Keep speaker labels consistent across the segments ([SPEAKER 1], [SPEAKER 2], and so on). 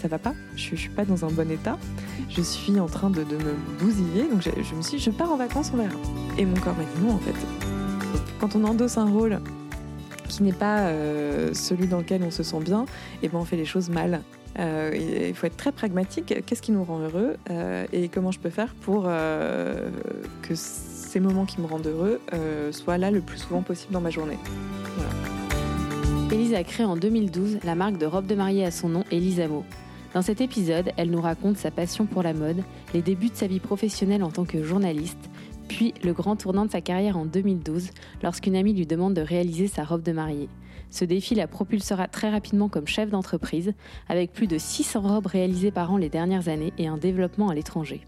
[SPEAKER 1] ça va pas, je, ne suis pas dans un bon état, je suis en train de, me bousiller, donc je, me suis dit, je pars en vacances, on verra. Et mon corps m'a dit non en fait. Quand on endosse un rôle qui n'est pas euh, celui dans lequel on se sent bien, et eh ben on fait les choses mal. Euh, il faut être très pragmatique. Qu'est-ce qui nous rend heureux euh, et comment je peux faire pour que ces moments qui me rendent heureux soient là le plus souvent possible dans ma journée.
[SPEAKER 2] Élise a créé en 2012 la marque de robe de mariée à son nom, Elisamo. Dans cet épisode, elle nous raconte sa passion pour la mode, les débuts de sa vie professionnelle en tant que journaliste, puis le grand tournant de sa carrière en 2012, lorsqu'une amie lui demande de réaliser sa robe de mariée. Ce défi la propulsera très rapidement comme chef d'entreprise, avec plus de 600 robes réalisées par an les dernières années et un développement à l'étranger.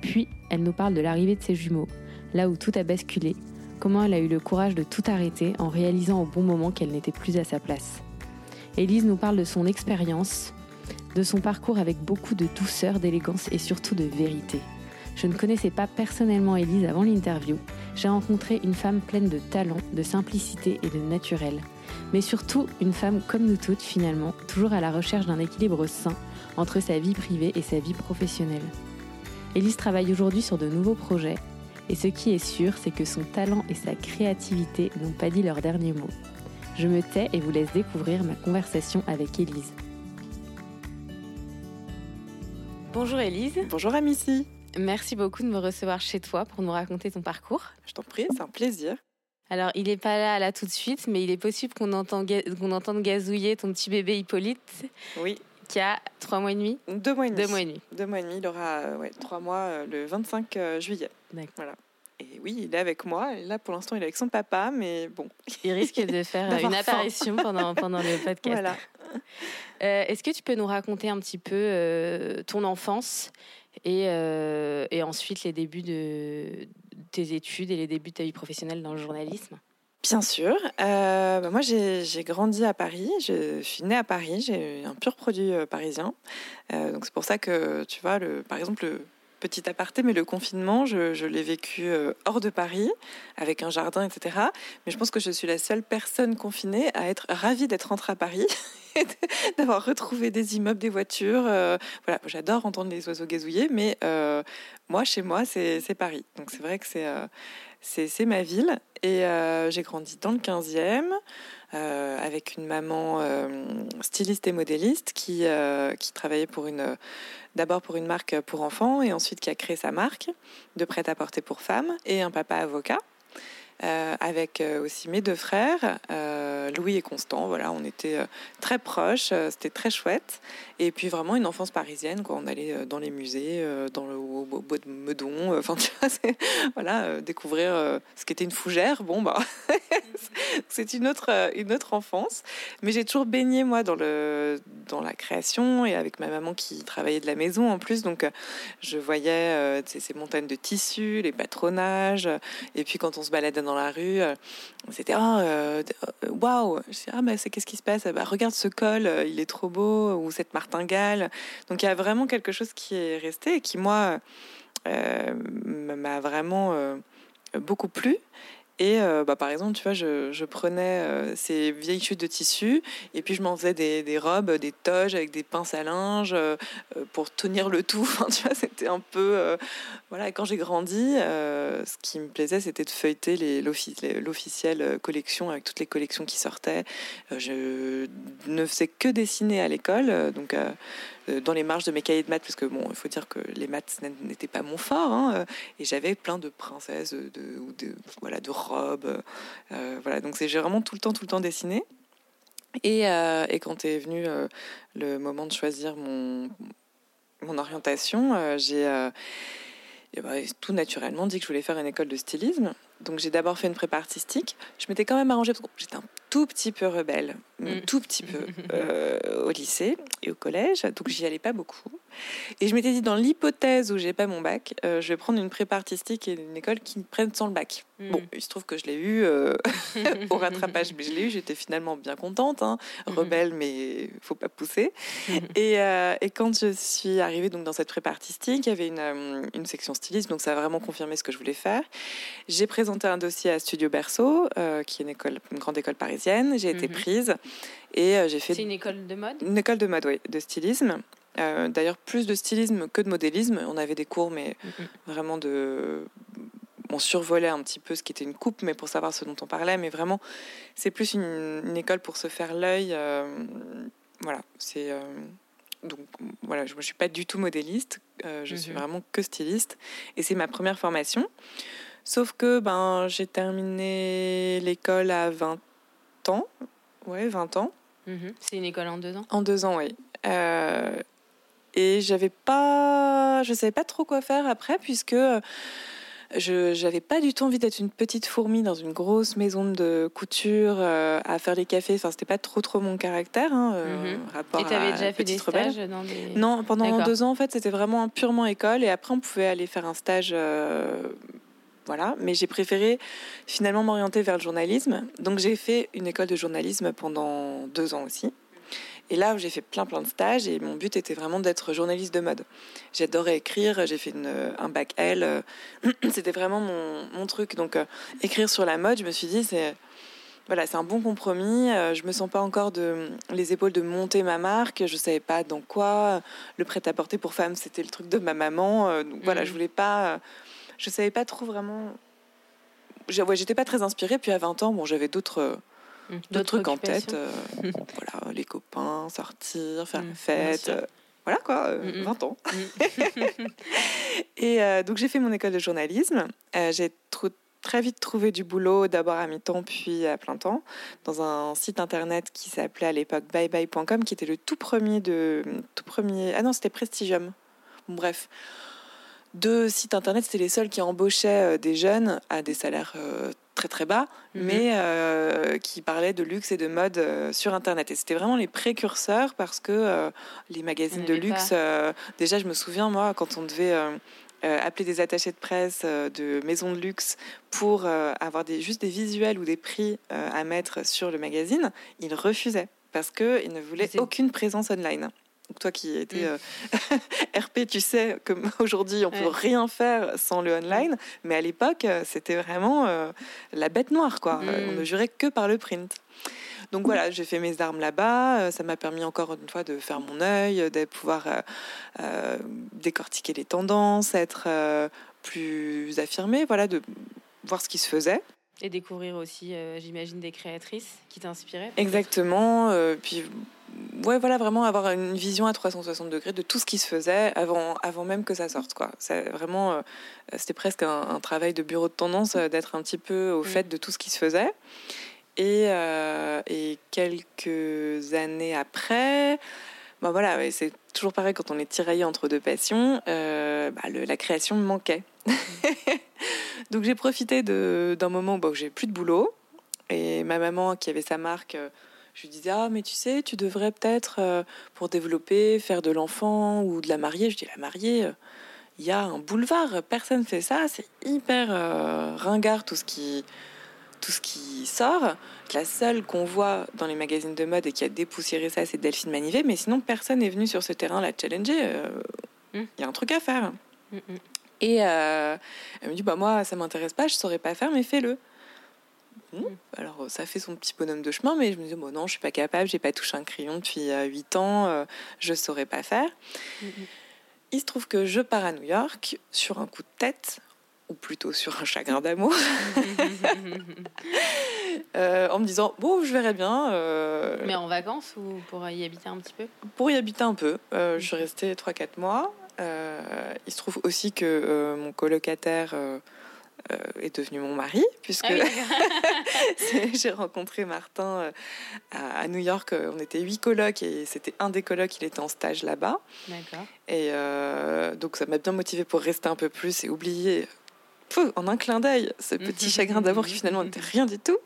[SPEAKER 2] Puis, elle nous parle de l'arrivée de ses jumeaux, là où tout a basculé, comment elle a eu le courage de tout arrêter en réalisant au bon moment qu'elle n'était plus à sa place. Élise nous parle de son expérience, de son parcours avec beaucoup de douceur, d'élégance et surtout de vérité. Je ne connaissais pas personnellement Élise avant l'interview. J'ai rencontré une femme pleine de talent, de simplicité et de naturel. Mais surtout une femme comme nous toutes finalement, toujours à la recherche d'un équilibre sain entre sa vie privée et sa vie professionnelle. Élise travaille aujourd'hui sur de nouveaux projets et ce qui est sûr, c'est que son talent et sa créativité n'ont pas dit leur dernier mot. Je me tais et vous laisse découvrir ma conversation avec Élise. Bonjour Élise.
[SPEAKER 1] Bonjour Amici.
[SPEAKER 2] Merci beaucoup de me recevoir chez toi pour nous raconter ton parcours.
[SPEAKER 1] Je t'en prie, c'est un plaisir.
[SPEAKER 2] Alors, il n'est pas là, là tout de suite, mais il est possible qu'on entende, qu'on entende gazouiller ton petit bébé Hippolyte.
[SPEAKER 1] Oui.
[SPEAKER 2] Qui a trois mois et demi?
[SPEAKER 1] Deux mois et demi.
[SPEAKER 2] Deux mois et demi.
[SPEAKER 1] Deux mois et demi. Il aura ouais, trois mois euh, le 25 euh, juillet.
[SPEAKER 2] D'accord.
[SPEAKER 1] Voilà. Et oui, il est avec moi. Et là, pour l'instant, il est avec son papa, mais bon.
[SPEAKER 2] Il risque de faire une apparition pendant, pendant le podcast.
[SPEAKER 1] Voilà.
[SPEAKER 2] Euh, est-ce que tu peux nous raconter un petit peu euh, ton enfance et, euh, et, ensuite les débuts de tes études et les débuts de ta vie professionnelle dans le journalisme?
[SPEAKER 1] Bien sûr. Bah, moi, j'ai grandi à Paris. Je suis née à Paris. J'ai un pur produit parisien. donc, c'est pour ça que, tu vois, le, par exemple, le, petit aparté, mais le confinement, je, l'ai vécu euh, hors de Paris, avec un jardin, etc. Mais je pense que je suis la seule personne confinée à être ravie d'être rentrée à Paris, d'avoir retrouvé des immeubles, des voitures. Euh, voilà, j'adore entendre les oiseaux gazouiller, mais euh, moi, chez moi, c'est Paris. Donc c'est vrai que c'est ma ville. Et j'ai grandi dans le 15e. Avec une maman styliste et modéliste qui, qui travaillait pour une d'abord pour une marque pour enfants et ensuite qui a créé sa marque de prêt-à-porter pour femmes et un papa avocat. Euh, avec euh, aussi mes deux frères, euh, Louis et Constant. Voilà, on était très proches, c'était très chouette. Et puis vraiment une enfance parisienne, quoi. On allait dans les musées, dans le au, bois de Meudon, enfin voilà, découvrir ce qu'était une fougère. Bon bah, c'est une autre une autre enfance. Mais j'ai toujours baigné moi dans le dans la création et avec ma maman qui travaillait de la maison en plus, donc je voyais ces montagnes de tissus, les patronages, et puis quand on se baladait dans la rue, euh, c'était oh, euh, waouh, ah bah c'est qu'est-ce qui se passe? Bah, regarde ce col, euh, il est trop beau ou cette martingale. Donc il y a vraiment quelque chose qui est resté et qui moi m'a vraiment beaucoup plu. Et euh, bah, par exemple, tu vois, je, prenais euh, ces vieilles chutes de tissu et puis je m'en faisais des, robes, des toges avec des pinces à linge euh, pour tenir le tout. Tu vois, c'était un peu. voilà, quand j'ai grandi, ce qui me plaisait, c'était de feuilleter l'officielle collection avec toutes les collections qui sortaient. je ne faisais que dessiner à l'école, donc dans les marges de mes cahiers de maths, parce que bon, il faut dire que les maths n'étaient pas mon fort, hein, euh, et j'avais plein de princesses, de, de, voilà, de robes, euh, voilà. Donc j'ai vraiment tout le temps, tout le temps dessiné. Et, et quand est venu le moment de choisir mon, mon orientation, j'ai bah, tout naturellement dit que je voulais faire une école de stylisme. Donc j'ai d'abord fait une prépa artistique. Je m'étais quand même arrangée parce que j'étais un tout petit peu rebelle, un
[SPEAKER 2] Mm.
[SPEAKER 1] tout petit peu euh, au lycée et au collège, donc j'y allais pas beaucoup. Et je m'étais dit, dans l'hypothèse où j'ai pas mon bac, euh, je vais prendre une prépa artistique et une école qui me prenne sans le bac.
[SPEAKER 2] Mm.
[SPEAKER 1] Bon, il se trouve que je l'ai eu euh, au rattrapage, mais je l'ai eu, j'étais finalement bien contente, hein,
[SPEAKER 2] Mhm.
[SPEAKER 1] rebelle, mais faut pas pousser. Et, et quand je suis arrivée donc, dans cette prépa artistique, il y avait une, une section stylisme, donc ça a vraiment confirmé ce que je voulais faire. J'ai présenté un dossier à Studio Berceau, qui est une, école, une grande école parisienne. J'ai été
[SPEAKER 2] Mhm.
[SPEAKER 1] prise et euh, j'ai fait
[SPEAKER 2] C'est une école de mode?
[SPEAKER 1] Une école de mode, oui, de stylisme. Euh, D'ailleurs, plus de stylisme que de modélisme. On avait des cours, mais
[SPEAKER 2] Mhm.
[SPEAKER 1] vraiment de. On survolait un petit peu ce qui était une coupe, mais pour savoir ce dont on parlait. Mais vraiment, c'est plus une, une école pour se faire l'œil. euh, voilà, c'est. euh, donc voilà, je ne suis pas du tout modéliste, euh, je suis
[SPEAKER 2] Mhm.
[SPEAKER 1] vraiment que styliste. Et c'est ma première formation. Sauf que ben, j'ai terminé l'école à 20 ans. Ouais, 20 ans.
[SPEAKER 2] Mhm. C'est une école en deux ans
[SPEAKER 1] En deux ans, oui. Euh, et j'avais pas, je savais pas trop quoi faire après, puisque je j'avais pas du tout envie d'être une petite fourmi dans une grosse maison de couture euh, à faire les cafés. Enfin, c'était pas trop trop mon caractère. Hein, euh,
[SPEAKER 2] Mhm.
[SPEAKER 1] rapport
[SPEAKER 2] Et tu avais
[SPEAKER 1] à
[SPEAKER 2] déjà fait des
[SPEAKER 1] rebelle.
[SPEAKER 2] stages dans des.
[SPEAKER 1] Non, pendant deux ans, en fait, c'était vraiment purement école. Et après, on pouvait aller faire un stage. Voilà. Mais j'ai préféré finalement m'orienter vers le journalisme. Donc, j'ai fait une école de journalisme pendant deux ans aussi. Et là, j'ai fait plein, plein de stages. Et mon but était vraiment d'être journaliste de mode. J'adorais écrire. J'ai fait une- un bac L. euh, C'était vraiment mon, mon truc. Donc, euh, écrire sur la mode, je me suis dit, c'est voilà, c'est un bon compromis. Euh, je me sens pas encore de les épaules de monter ma marque. Je savais pas dans quoi. Le prêt-à-porter pour femmes, c'était le truc de ma maman. Donc voilà,
[SPEAKER 2] Mhm.
[SPEAKER 1] je voulais pas. Je savais pas trop vraiment. Ouais, j'étais pas très inspirée. Puis à 20 ans, bon, j'avais d'autres euh, d'autres trucs en tête. euh, voilà, les copains, sortir, faire
[SPEAKER 2] Mhm,
[SPEAKER 1] la fête. euh, voilà quoi, euh,
[SPEAKER 2] Mhm.
[SPEAKER 1] 20 ans.
[SPEAKER 2] Mhm.
[SPEAKER 1] Et euh, donc j'ai fait mon école de journalisme. J'ai très vite trouvé du boulot, d'abord à mi-temps puis à plein temps, dans un site internet qui s'appelait à l'époque byeBye.com, qui était le tout premier de tout premier. Ah non, c'était Prestigium. Bon, bref, deux sites internet, c'était les seuls qui embauchaient euh, des jeunes à des salaires euh, très très bas,
[SPEAKER 2] Mhm.
[SPEAKER 1] mais euh, qui parlaient de luxe et de mode euh, sur internet. Et c'était vraiment les précurseurs parce que euh, les magazines de luxe, déjà je me souviens moi quand on devait appeler des attachés de presse de maisons de luxe pour avoir des, juste des visuels ou des prix à mettre sur le magazine, ils refusaient parce qu'ils ne voulaient aucune présence online. Donc toi qui étais
[SPEAKER 2] Mm.
[SPEAKER 1] euh, RP, tu sais comme aujourd'hui on peut
[SPEAKER 2] Ouais.
[SPEAKER 1] rien faire sans le online, mais à l'époque euh, c'était vraiment euh, la bête noire quoi.
[SPEAKER 2] Mm.
[SPEAKER 1] On ne jurait que par le print. Donc voilà, j'ai fait mes armes là-bas. Ça m'a permis encore une fois de faire mon œil, de pouvoir euh, décortiquer les tendances, être plus affirmé, voilà, de voir ce qui se faisait.
[SPEAKER 2] Et découvrir aussi, euh, j'imagine, des créatrices qui t'inspiraient.
[SPEAKER 1] Exactement. euh, puis ouais, voilà, vraiment avoir une vision à 360 degrés de tout ce qui se faisait avant, avant même que ça sorte. Quoi. C'est vraiment, euh, c'était presque un, un travail de bureau de tendance d'être un petit peu au
[SPEAKER 2] Mm.
[SPEAKER 1] fait de tout ce qui se faisait. Et, et quelques années après, bah voilà, c'est toujours pareil quand on est tiraillé entre deux passions, bah, le- la création me manquait. Donc j'ai profité d'un moment où j'ai plus de boulot. Et ma maman, qui avait sa marque, euh, je lui disais Ah, mais tu sais, tu devrais peut-être, euh, pour développer, faire de l'enfant ou de la mariée. Je dis La mariée, euh, il y a un boulevard, personne fait ça, c'est hyper euh, ringard tout ce qui tout ce qui sort. La seule qu'on voit dans les magazines de mode et qui a dépoussiéré ça, c'est Delphine Manivet. Mais sinon, personne n'est venu sur ce terrain la challenger. euh, Il
[SPEAKER 2] Mm.
[SPEAKER 1] y a un truc à faire.
[SPEAKER 2] Mm, mm.
[SPEAKER 1] Et euh, elle me dit bah moi ça m'intéresse pas, je saurais pas faire, mais fais-le. Bon,
[SPEAKER 2] Mm.
[SPEAKER 1] Alors ça fait son petit bonhomme de chemin, mais je me dis bon non, je suis pas capable, j'ai pas touché un crayon depuis euh, 8 ans, euh, je saurais pas faire.
[SPEAKER 2] Mm, mm.
[SPEAKER 1] Il se trouve que je pars à New York sur un coup de tête, ou plutôt sur un chagrin d'amour, euh, en me disant bon je verrai bien. euh,
[SPEAKER 2] Mais en vacances ou pour y habiter un petit peu?
[SPEAKER 1] pour y habiter un peu. Je suis restée 3-4 mois. Euh, il se trouve aussi que euh, mon colocataire euh, est devenu mon mari, puisque
[SPEAKER 2] Ah oui,
[SPEAKER 1] j'ai rencontré Martin à, New York. On était huit colocs et c'était un des colocs, il était en stage là-bas. Et euh, donc ça m'a bien motivée pour rester un peu plus et oublier en un clin d'œil ce petit chagrin d'amour qui finalement n'était rien du tout.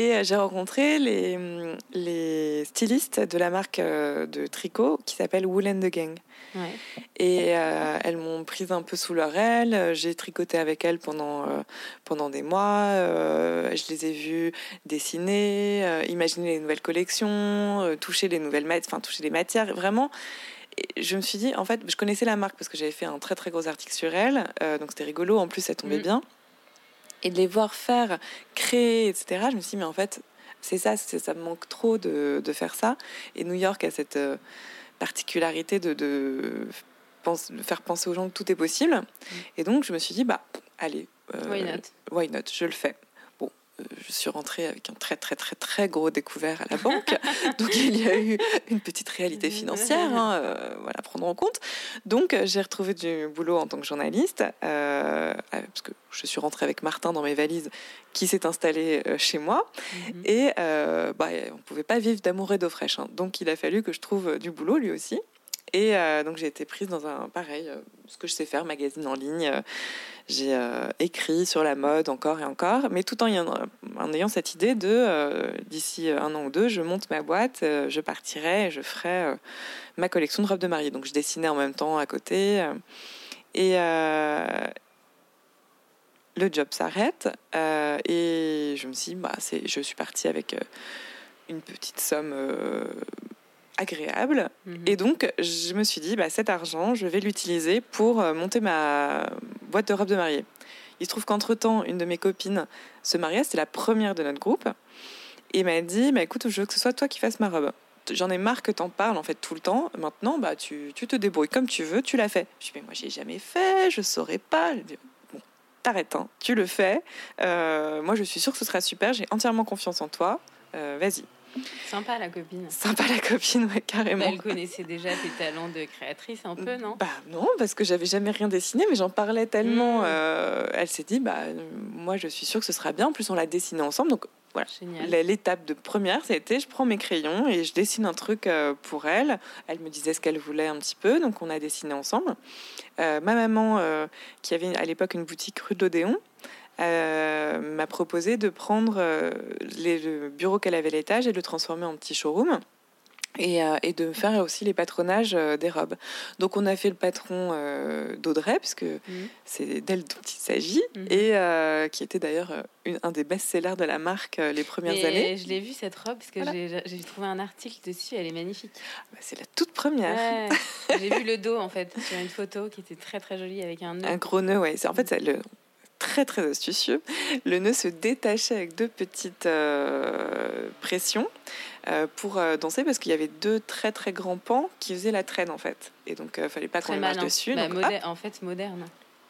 [SPEAKER 1] Et j'ai rencontré les, les stylistes de la marque de tricot qui s'appelle Wool and the Gang. Et euh, elles m'ont prise un peu sous leur aile. J'ai tricoté avec elles pendant, euh, pendant des mois. Euh, je les ai vues dessiner, imaginer les nouvelles collections, toucher les nouvelles enfin toucher les matières. Vraiment, je me suis dit, en fait, je connaissais la marque parce que j'avais fait un très très gros article sur elle. donc c'était rigolo. En plus, ça tombait mm. bien. Et de les voir faire, créer, etc. Je me suis dit, mais en fait, c'est ça, ça me manque trop de, de, faire ça. Et New York a cette particularité de, de, faire penser aux gens que tout est possible. Mm. Et donc, je me suis dit, bah, allez,
[SPEAKER 2] euh, why, not?
[SPEAKER 1] why not? Je le fais. Euh, je suis rentrée avec un très, très, très, très gros découvert à la banque. donc, il y a eu une petite réalité financière, hein, euh, voilà, prendre en compte. Donc, j'ai retrouvé du boulot en tant que journaliste, parce que je suis rentrée avec Martin dans mes valises, qui s'est installé chez moi. Mm-hmm. Et bah, on ne pouvait pas vivre d'amour et d'eau fraîche. Hein. Donc, il a fallu que je trouve du boulot, lui aussi. Et euh, donc j'ai été prise dans un pareil, euh, ce que je sais faire, magazine en ligne. Euh, j'ai écrit sur la mode encore et encore, mais tout en, ayant cette idée de d'ici un an ou deux, je monte ma boîte, je partirai je ferai ma collection de robes de mariée. Donc je dessinais en même temps à côté. et le job s'arrête et je me suis dit, bah, je suis partie avec une petite somme agréable. Mhm. Et donc, je me suis dit, bah, cet argent, je vais l'utiliser pour euh, monter ma boîte de robes de mariée. Il se trouve qu'entre-temps, une de mes copines se mariait, c'était la première de notre groupe, et m'a dit, bah, écoute, je veux que ce soit toi qui fasses ma robe. J'en ai marre que t'en parles en fait tout le temps. Maintenant, bah tu, tu te débrouilles comme tu veux, tu l'as fait. Je dis mais moi j'ai jamais fait, je saurais pas. Je dis, bon, t'arrêtes, hein, tu le fais. Euh, moi je suis sûre que ce sera super. J'ai entièrement confiance en toi. Euh, vas-y.
[SPEAKER 2] Sympa la copine.
[SPEAKER 1] Sympa la copine, ouais, carrément.
[SPEAKER 2] elle connaissait déjà tes talents de créatrice un peu, non?
[SPEAKER 1] Bah non, parce que j'avais jamais rien dessiné, mais j'en parlais tellement. Hmm. Euh, elle s'est dit, bah moi je suis sûre que ce sera bien. En plus, on l'a dessiné ensemble, donc voilà. L'étape de première, c'était je prends mes crayons et je dessine un truc euh, pour elle. Elle me disait ce qu'elle voulait un petit peu, donc on a dessiné ensemble. Euh, ma maman, qui avait à l'époque une boutique rue d'Odéon, euh, m'a proposé de prendre euh, les, le bureau qu'elle avait à l'étage et de le transformer en petit showroom. Et, euh, et, de faire aussi les patronages des robes. Donc on a fait le patron d'Audrey, puisque mhm. c'est d'elle dont il s'agit, mhm. et qui était d'ailleurs un des best-sellers de la marque les premières années.
[SPEAKER 2] Je l'ai vue cette robe, parce que j'ai trouvé un article dessus, elle est magnifique.
[SPEAKER 1] Bah, c'est la toute première.
[SPEAKER 2] j'ai vu le dos en fait, sur une photo qui était très très jolie avec un nœud.
[SPEAKER 1] Un gros nœud, ouais. En fait, le, très très astucieux. Le nœud se détachait avec deux petites euh, pressions euh, pour euh, danser parce qu'il y avait deux très très grands pans qui faisaient la traîne en fait. Et donc il fallait pas qu'on marche dessus.
[SPEAKER 2] Bah, en fait moderne.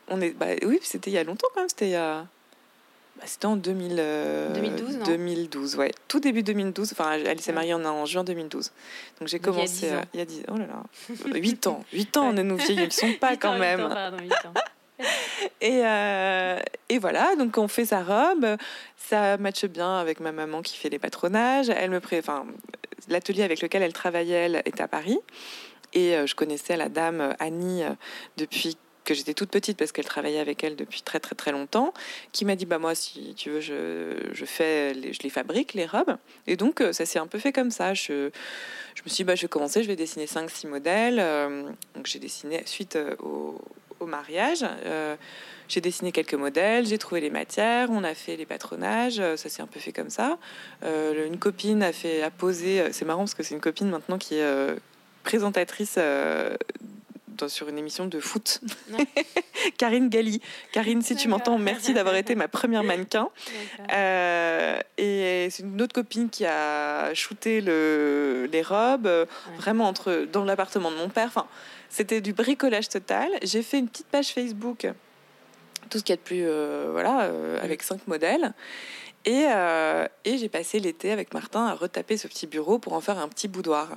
[SPEAKER 1] On est, bah, oui, c'était il y a longtemps quand même. C'était il y a bah, c'était en 2000,
[SPEAKER 2] 2012, non?
[SPEAKER 1] 2012, ouais. Tout début 2012. Enfin, elle s'est mariée en, juin 2012. Donc j'ai commencé il y a 10 ans. Oh là là. 8 ans. 8 ans, on est nous vieilles, ils sont pas quand même. Ans, pardon, 8 ans. Et, euh, et, voilà, donc on fait sa robe. Ça matche bien avec ma maman qui fait les patronages. Elle me enfin, l'atelier avec lequel elle travaillait, elle, est à Paris. Et euh, je connaissais la dame Annie euh, depuis que j'étais toute petite parce qu'elle travaillait avec elle depuis très très très longtemps, qui m'a dit bah moi si tu veux je, je fais les, je les fabrique les robes et donc ça s'est un peu fait comme ça. Je, je me suis dit bah je vais commencer, je vais dessiner 5 six modèles. donc j'ai dessiné suite au, au mariage. Euh, j'ai dessiné quelques modèles, j'ai trouvé les matières, on a fait les patronages, euh, ça s'est un peu fait comme ça. Euh, une copine a fait a posé, c'est marrant parce que c'est une copine maintenant qui est présentatrice sur une émission de foot. Karine Galli. Karine, si tu m'entends, merci d'avoir été ma première mannequin. et c'est une autre copine qui a shooté le, les robes, vraiment entre, dans l'appartement de mon père. Enfin, c'était du bricolage total. J'ai fait une petite page Facebook, tout ce qu'il y a de plus, euh, voilà, euh, avec cinq modèles. Et, euh, et j'ai passé l'été avec Martin à retaper ce petit bureau pour en faire un petit boudoir.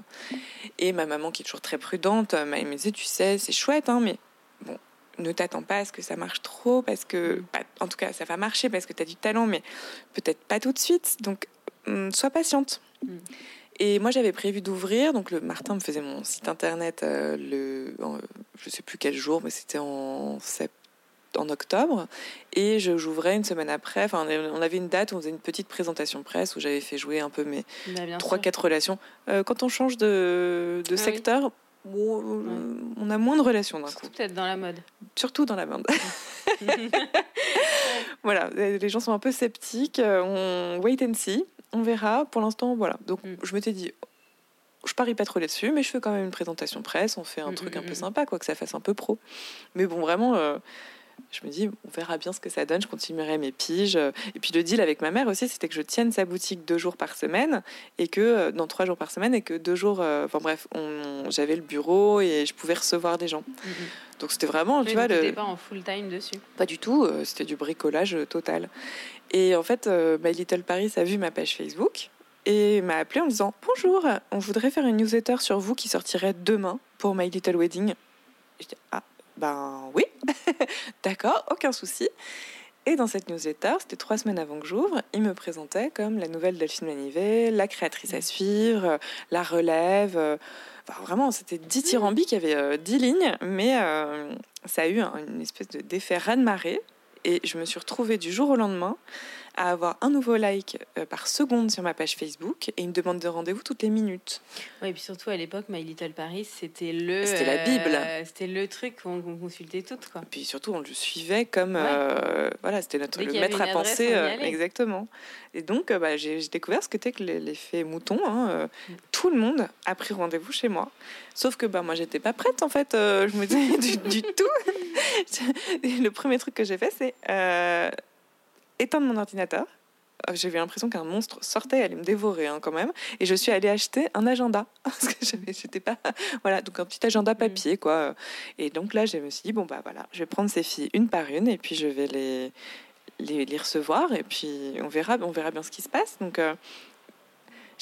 [SPEAKER 1] Et ma maman, qui est toujours très prudente, me disait, tu sais, c'est chouette, hein, mais bon, ne t'attends pas à ce que ça marche trop, parce que, en tout cas, ça va marcher parce que tu as du talent, mais peut-être pas tout de suite. Donc, hum, sois patiente. Mm. Et moi, j'avais prévu d'ouvrir. Donc, le Martin me faisait mon site internet, euh, le, je sais plus quel jour, mais c'était en en octobre et je j'ouvrais une semaine après. Enfin, on avait une date où on faisait une petite présentation presse où j'avais fait jouer un peu mes
[SPEAKER 2] Bah,
[SPEAKER 1] trois quatre relations. Euh, quand on change de, de
[SPEAKER 2] Ah
[SPEAKER 1] secteur, on a moins de relations d'un coup,
[SPEAKER 2] peut-être dans la mode.
[SPEAKER 1] surtout dans la bande. voilà, les gens sont un peu sceptiques. euh, On wait and see, on verra. Pour l'instant, voilà. Donc,
[SPEAKER 2] Mm.
[SPEAKER 1] je m'étais dit, je parie pas trop là-dessus, mais je fais quand même une présentation presse. On fait un
[SPEAKER 2] Mm,
[SPEAKER 1] truc
[SPEAKER 2] mm,
[SPEAKER 1] un peu
[SPEAKER 2] mm.
[SPEAKER 1] sympa, quoi, que ça fasse un peu pro. Mais bon, vraiment. euh, je me dis, on verra bien ce que ça donne, je continuerai mes piges. Et puis le deal avec ma mère aussi, c'était que je tienne sa boutique deux jours par semaine, et que, euh, non, trois jours par semaine, et que deux jours, euh, enfin bref, j'avais le bureau et je pouvais recevoir des gens.
[SPEAKER 2] Mhm.
[SPEAKER 1] Donc c'était vraiment, tu vois, le,
[SPEAKER 2] pas en full time dessus.
[SPEAKER 1] pas du tout, euh, c'était du bricolage euh, total. Et en fait, euh, My Little Paris a vu ma page Facebook et m'a appelé en disant Bonjour, on voudrait faire une newsletter sur vous qui sortirait demain pour My Little Wedding. Je dis Ah, ben oui, d'accord, aucun souci. Et dans cette newsletter, c'était trois semaines avant que j'ouvre, il me présentait comme la nouvelle Delphine Manivet, la créatrice à suivre, la relève. euh, vraiment, c'était dithyrambique, il y avait euh, dix lignes, mais euh, ça a eu un- une espèce de d'effet raz-de-marée. Et je me suis retrouvée du jour au lendemain à avoir un nouveau like euh, par seconde sur ma page Facebook et une demande de rendez-vous toutes les minutes.
[SPEAKER 2] Ouais, et puis surtout à l'époque, My Little Paris, c'était le.
[SPEAKER 1] C'était la Bible.
[SPEAKER 2] euh, c'était le truc qu'on consultait toutes, quoi.
[SPEAKER 1] Et puis surtout, on le suivait comme.
[SPEAKER 2] Ouais.
[SPEAKER 1] euh, voilà, c'était notre le maître à
[SPEAKER 2] adresse,
[SPEAKER 1] penser. euh, exactement. Et donc, bah, j'ai découvert ce que c'était que l'e- l'effet mouton. hein,
[SPEAKER 2] Mm.
[SPEAKER 1] Tout le monde a pris rendez-vous chez moi. Sauf que bah, moi, j'étais pas prête, en fait. je me disais du, du tout. Le premier truc que j'ai fait, c'est éteindre mon ordinateur. Euh, J'ai eu l'impression qu'un monstre sortait, elle allait me dévorer hein, quand même. Et je suis allée acheter un agenda. Parce que j'avais- j'étais pas. Voilà, donc un petit agenda papier, quoi. Et donc là, je me suis dit, bon, bah voilà, je vais prendre ces filles une par une et puis je vais les, les, les recevoir et puis on verra, on verra bien ce qui se passe. Donc. euh,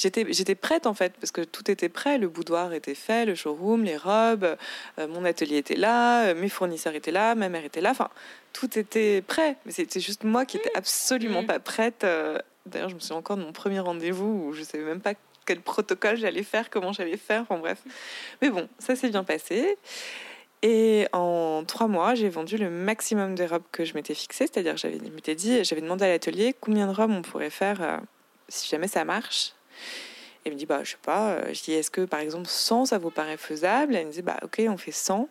[SPEAKER 1] J'étais, j'étais prête en fait parce que tout était prêt, le boudoir était fait, le showroom, les robes, euh, mon atelier était là, euh, mes fournisseurs étaient là, ma mère était là, enfin tout était prêt. Mais c'était juste moi qui étais absolument
[SPEAKER 2] Mhm.
[SPEAKER 1] pas prête. euh, D'ailleurs, je me souviens encore de mon premier rendez-vous où je savais même pas quel protocole j'allais faire, comment j'allais faire, enfin bref. Mais bon, ça s'est bien passé. Et en trois mois, j'ai vendu le maximum de robes que je m'étais fixé, c'est-à-dire j'avais, je m'étais dit, j'avais demandé à l'atelier combien de robes on pourrait faire euh, si jamais ça marche. Et il me dit, bah, je sais pas. Euh, Je dis, est-ce que par exemple 100, ça vous paraît faisable? Elle me dit, bah, ok, on fait 100,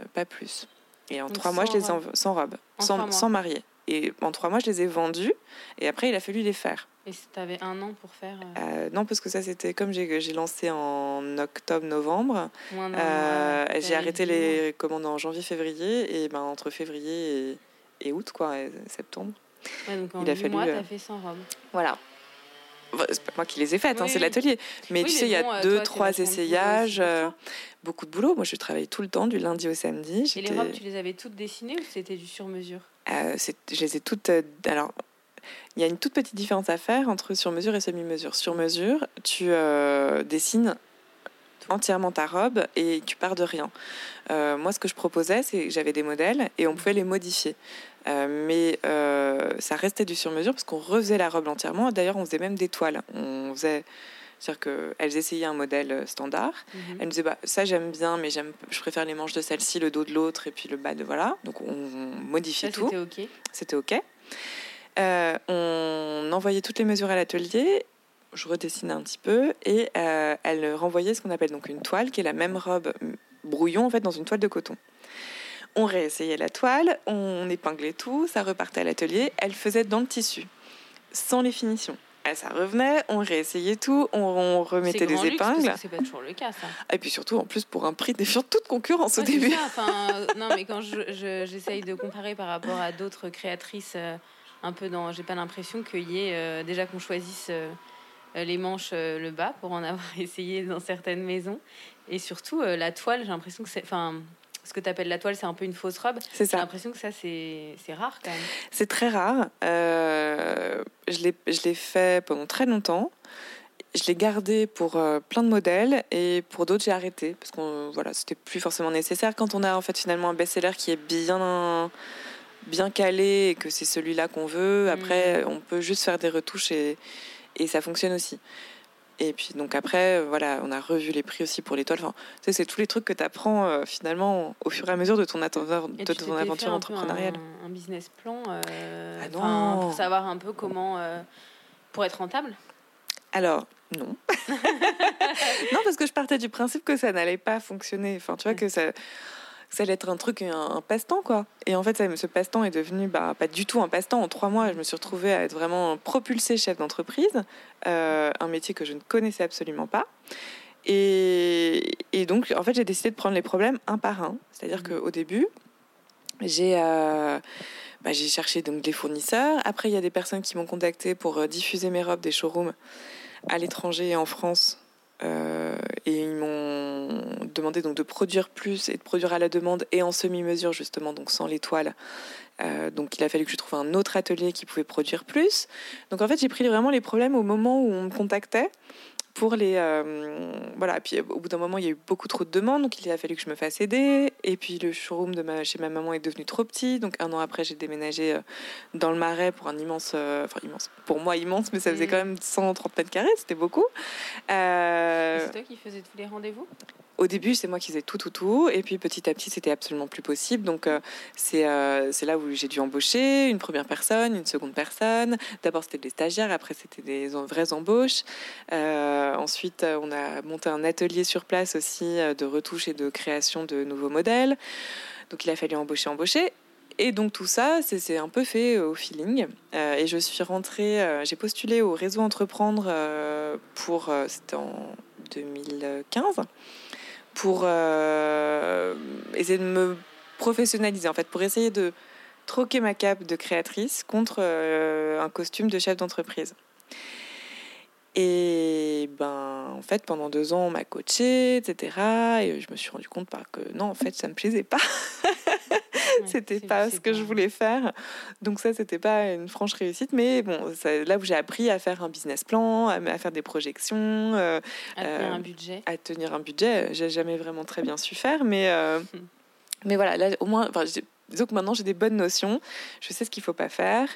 [SPEAKER 1] euh, pas plus. Et en
[SPEAKER 2] Donc
[SPEAKER 1] trois mois, je
[SPEAKER 2] 100
[SPEAKER 1] les ai en-
[SPEAKER 2] robes.
[SPEAKER 1] 100 robes,
[SPEAKER 2] En
[SPEAKER 1] 100,
[SPEAKER 2] trois mois.
[SPEAKER 1] 100 mariés. Et en trois mois, je les ai vendues. Et après, il a fallu les faire.
[SPEAKER 2] Et si t'avais un an pour faire. euh,
[SPEAKER 1] non, parce que ça, c'était comme j'ai lancé en octobre-novembre. Euh, j'ai arrêté les commandes en janvier-février. Et ben, entre février et, et août, quoi, et septembre.
[SPEAKER 2] Ouais, donc en
[SPEAKER 1] il a fallu,
[SPEAKER 2] mois,
[SPEAKER 1] euh,
[SPEAKER 2] t'as fait 100 robes.
[SPEAKER 1] Voilà. C'est pas moi qui les ai faites, hein, c'est
[SPEAKER 2] oui.
[SPEAKER 1] l'atelier. Mais
[SPEAKER 2] Oui,
[SPEAKER 1] tu
[SPEAKER 2] mais
[SPEAKER 1] sais, il y a deux,
[SPEAKER 2] toi,
[SPEAKER 1] trois essayages, euh, beaucoup de boulot. Moi, je travaille tout le temps, du lundi au samedi.
[SPEAKER 2] Et les robes, tu les avais toutes dessinées ou c'était du sur-mesure?
[SPEAKER 1] Euh, je les ai toutes. euh, alors, il y a une toute petite différence à faire entre sur-mesure et semi-mesure. Sur-mesure, tu dessines entièrement ta robe et tu pars de rien. Euh, moi, ce que je proposais, c'est que j'avais des modèles et on pouvait les modifier. Euh, mais euh, ça restait du sur-mesure parce qu'on refaisait la robe entièrement. D'ailleurs, on faisait même des toiles. On faisait. C'est-à-dire qu'elles essayaient un modèle standard.
[SPEAKER 2] Mhm.
[SPEAKER 1] Elle me disait bah, ça j'aime bien, mais j'aime, je préfère les manches de celle-ci, le dos de l'autre et puis le bas de voilà. Donc on modifiait
[SPEAKER 2] Ça,
[SPEAKER 1] tout
[SPEAKER 2] c'était OK.
[SPEAKER 1] c'était OK. Euh, on envoyait toutes les mesures à l'atelier, je redessinais un petit peu, et euh, elle renvoyait ce qu'on appelle donc une toile, qui est la même robe mm, brouillon en fait dans une toile de coton. On réessayait la toile, on épinglait tout, ça repartait à l'atelier, elle faisait dans le tissu, sans les finitions. Et ça revenait, on réessayait tout, on, on remettait des épingles.
[SPEAKER 2] C'est pas toujours le cas, ça.
[SPEAKER 1] Et puis surtout, en plus, pour un prix défiant toute concurrence au
[SPEAKER 2] Ouais,
[SPEAKER 1] début.
[SPEAKER 2] ça, enfin, euh, non, mais quand je- je- j'essaye de comparer par rapport à d'autres créatrices, euh, un peu dans. J'ai pas l'impression qu'il y ait. euh, déjà qu'on choisisse euh, les manches, le bas, pour en avoir essayé dans certaines maisons. Et surtout, la toile, j'ai l'impression que c'est. Enfin, ce que tu appelles la toile, c'est un peu une fausse robe.
[SPEAKER 1] C'est
[SPEAKER 2] J'ai
[SPEAKER 1] ça.
[SPEAKER 2] l'impression que ça, c'est rare quand même.
[SPEAKER 1] C'est très rare. Euh, je l'ai fait pendant très longtemps. Je l'ai gardé pour euh, plein de modèles et pour d'autres j'ai arrêté parce que voilà c'était plus forcément nécessaire quand on a en fait finalement un best-seller qui est bien bien calé et que c'est celui-là qu'on veut. Après on peut juste faire des retouches et, et ça fonctionne aussi. Et puis donc après, voilà, on a revu les prix aussi pour l'étoile. Enfin, tu sais, c'est tous les trucs que tu apprends finalement au fur et à mesure de ton, de ton aventure entrepreneuriale.
[SPEAKER 2] Un, un, business plan ah pour savoir un peu comment pour être rentable?
[SPEAKER 1] Alors, non. non, parce que je partais du principe que ça n'allait pas fonctionner. Enfin, tu vois, que ça, ça allait être un truc, un, passe-temps, quoi. Et en fait, ça, ce passe-temps est devenu bah, pas du tout un passe-temps. En trois mois, je me suis retrouvée à être vraiment propulsée chef d'entreprise, euh, un métier que je ne connaissais absolument pas. Et, et donc, en fait, j'ai décidé de prendre les problèmes un par un. C'est-à-dire mmh. qu'au début, j'ai euh, bah, j'ai cherché donc des fournisseurs. Après, il y a des personnes qui m'ont contacté pour euh, diffuser mes robes des showrooms à l'étranger et en France. Euh, et ils m'ont demandé donc de produire plus et de produire à la demande et en semi-mesure justement, donc sans l'étoile. Euh, donc il a fallu que je trouve un autre atelier qui pouvait produire plus. Donc en fait j'ai pris vraiment les problèmes au moment où on me contactait pour les euh, voilà puis au bout d'un moment il y a eu beaucoup trop de demandes donc il a fallu que je me fasse aider. Et puis le showroom de ma, chez ma maman est devenu trop petit. Donc un an après j'ai déménagé euh, dans le Marais pour un immense euh, enfin immense pour moi immense mais ça faisait mm. quand même 130 mètres carrés c'était beaucoup.
[SPEAKER 2] C'est toi qui faisais tous les rendez-vous?
[SPEAKER 1] Au début, c'est moi qui faisais tout, tout, tout. Et puis petit à petit, c'était absolument plus possible. Donc, euh, c'est euh, c'est là où j'ai dû embaucher une première personne, une seconde personne. D'abord, c'était des stagiaires. Après, c'était des vraies embauches. Euh, ensuite, on a monté un atelier sur place aussi de retouche et de création de nouveaux modèles. Donc, il a fallu embaucher, embaucher. Et donc tout ça, c'est un peu fait au feeling. et je suis rentrée, j'ai postulé au réseau Entreprendre pour, c'était en 2015 pour euh, essayer de me professionnaliser, en fait, pour essayer de troquer ma cape de créatrice contre euh, un costume de chef d'entreprise. Et ben, en fait, pendant deux ans, on m'a coaché, etc. Et je me suis rendu compte que non, en fait, ça me plaisait pas. c'était pas ce que je voulais faire. Donc ça, c'était pas une franche réussite. Mais bon, là où j'ai appris à faire un business plan, à, faire des projections,
[SPEAKER 2] euh, à tenir un budget.
[SPEAKER 1] À tenir un budget, j'ai jamais vraiment très bien su faire, mais euh, mais voilà, là au moins, disons que maintenant j'ai des bonnes notions. Je sais ce qu'il faut pas faire,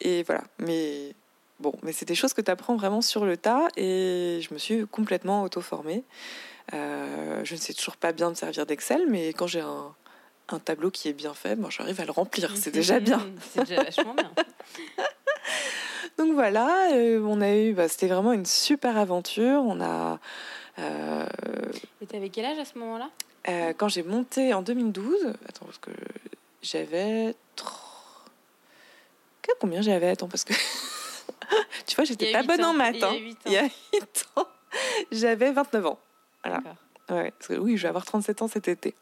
[SPEAKER 1] et voilà. Mais bon, mais c'est des choses que tu apprends vraiment sur le tas, et je me suis complètement auto-formée. Euh, je ne sais toujours pas bien me servir d'Excel, mais quand j'ai un, un tableau qui est bien fait, moi j'arrive à le remplir, c'est déjà bien.
[SPEAKER 2] c'est déjà vachement bien.
[SPEAKER 1] Donc voilà, euh, on a eu, bah, c'était vraiment une super aventure. On a.
[SPEAKER 2] Euh, Et t'avais quel âge à ce moment-là?
[SPEAKER 1] euh, Quand j'ai monté en 2012, attends parce que j'avais combien j'avais Attends parce que tu vois j'étais pas bonne en maths. Il y a 8 ans, ans. j'avais 29 ans. Voilà. Ouais, parce que oui, je vais avoir 37 ans cet été.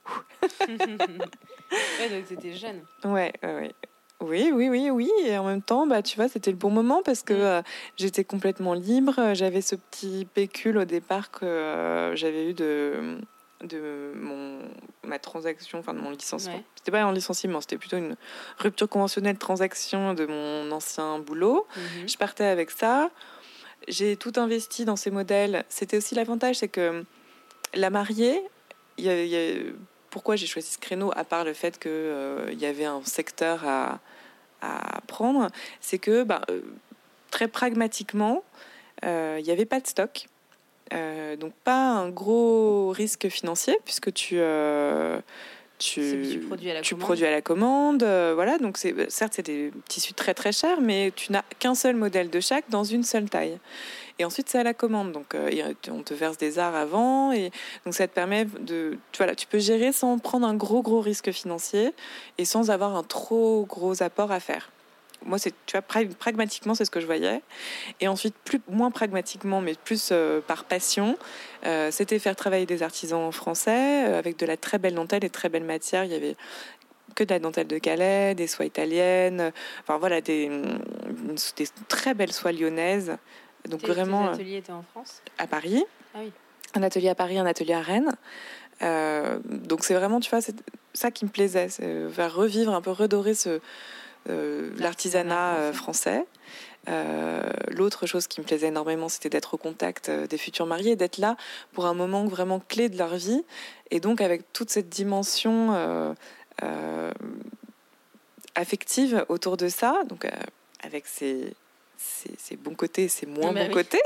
[SPEAKER 2] ouais, donc c'était jeune.
[SPEAKER 1] Ouais, ouais, Oui, oui, oui, oui. Et en même temps, bah, tu vois, c'était le bon moment parce que mm. euh, j'étais complètement libre. J'avais ce petit pécule au départ que euh, j'avais eu de, de mon, ma transaction, enfin de mon licenciement. C'était pas un licenciement, c'était plutôt une rupture conventionnelle de transaction de mon ancien boulot. Mm-hmm. Je partais avec ça. J'ai tout investi dans ces modèles. C'était aussi l'avantage, c'est que la mariée, pourquoi j'ai choisi ce créneau, à part le fait qu'il euh, y avait un secteur à, prendre, c'est que bah, euh, très pragmatiquement, euh, il n'y avait pas de stock. donc pas un gros risque financier puisque tu
[SPEAKER 2] tu, produis
[SPEAKER 1] à la commande. voilà, donc certes c'est des tissus très très chers, mais tu n'as qu'un seul modèle de chaque dans une seule taille. Et ensuite, c'est à la commande. Donc, euh, on te verse des arts avant. Et donc, ça te permet de. Tu, voilà, tu peux gérer sans prendre un gros, gros risque financier et sans avoir un trop gros apport à faire. Moi, c'est, tu vois, pragmatiquement, c'est ce que je voyais. Et ensuite, plus, moins pragmatiquement, mais plus euh, par passion, euh, c'était faire travailler des artisans français avec de la très belle dentelle et très belle matière. Il y avait que de la dentelle de Calais, des soies italiennes, enfin voilà, des, des très belles soies lyonnaises
[SPEAKER 2] donc vraiment. ateliers étaient en France
[SPEAKER 1] À Paris.
[SPEAKER 2] Ah oui.
[SPEAKER 1] Un atelier à Paris, un atelier à Rennes. Euh, donc c'est vraiment, tu vois, c'est ça qui me plaisait, c'est faire revivre, un peu redorer ce euh, l'artisanat euh, français. L'autre chose qui me plaisait énormément, c'était d'être au contact des futurs mariés, d'être là pour un moment vraiment clé de leur vie, et donc avec toute cette dimension affective autour de ça, donc avec ces, ses, bons côtés ses moins bons côtés.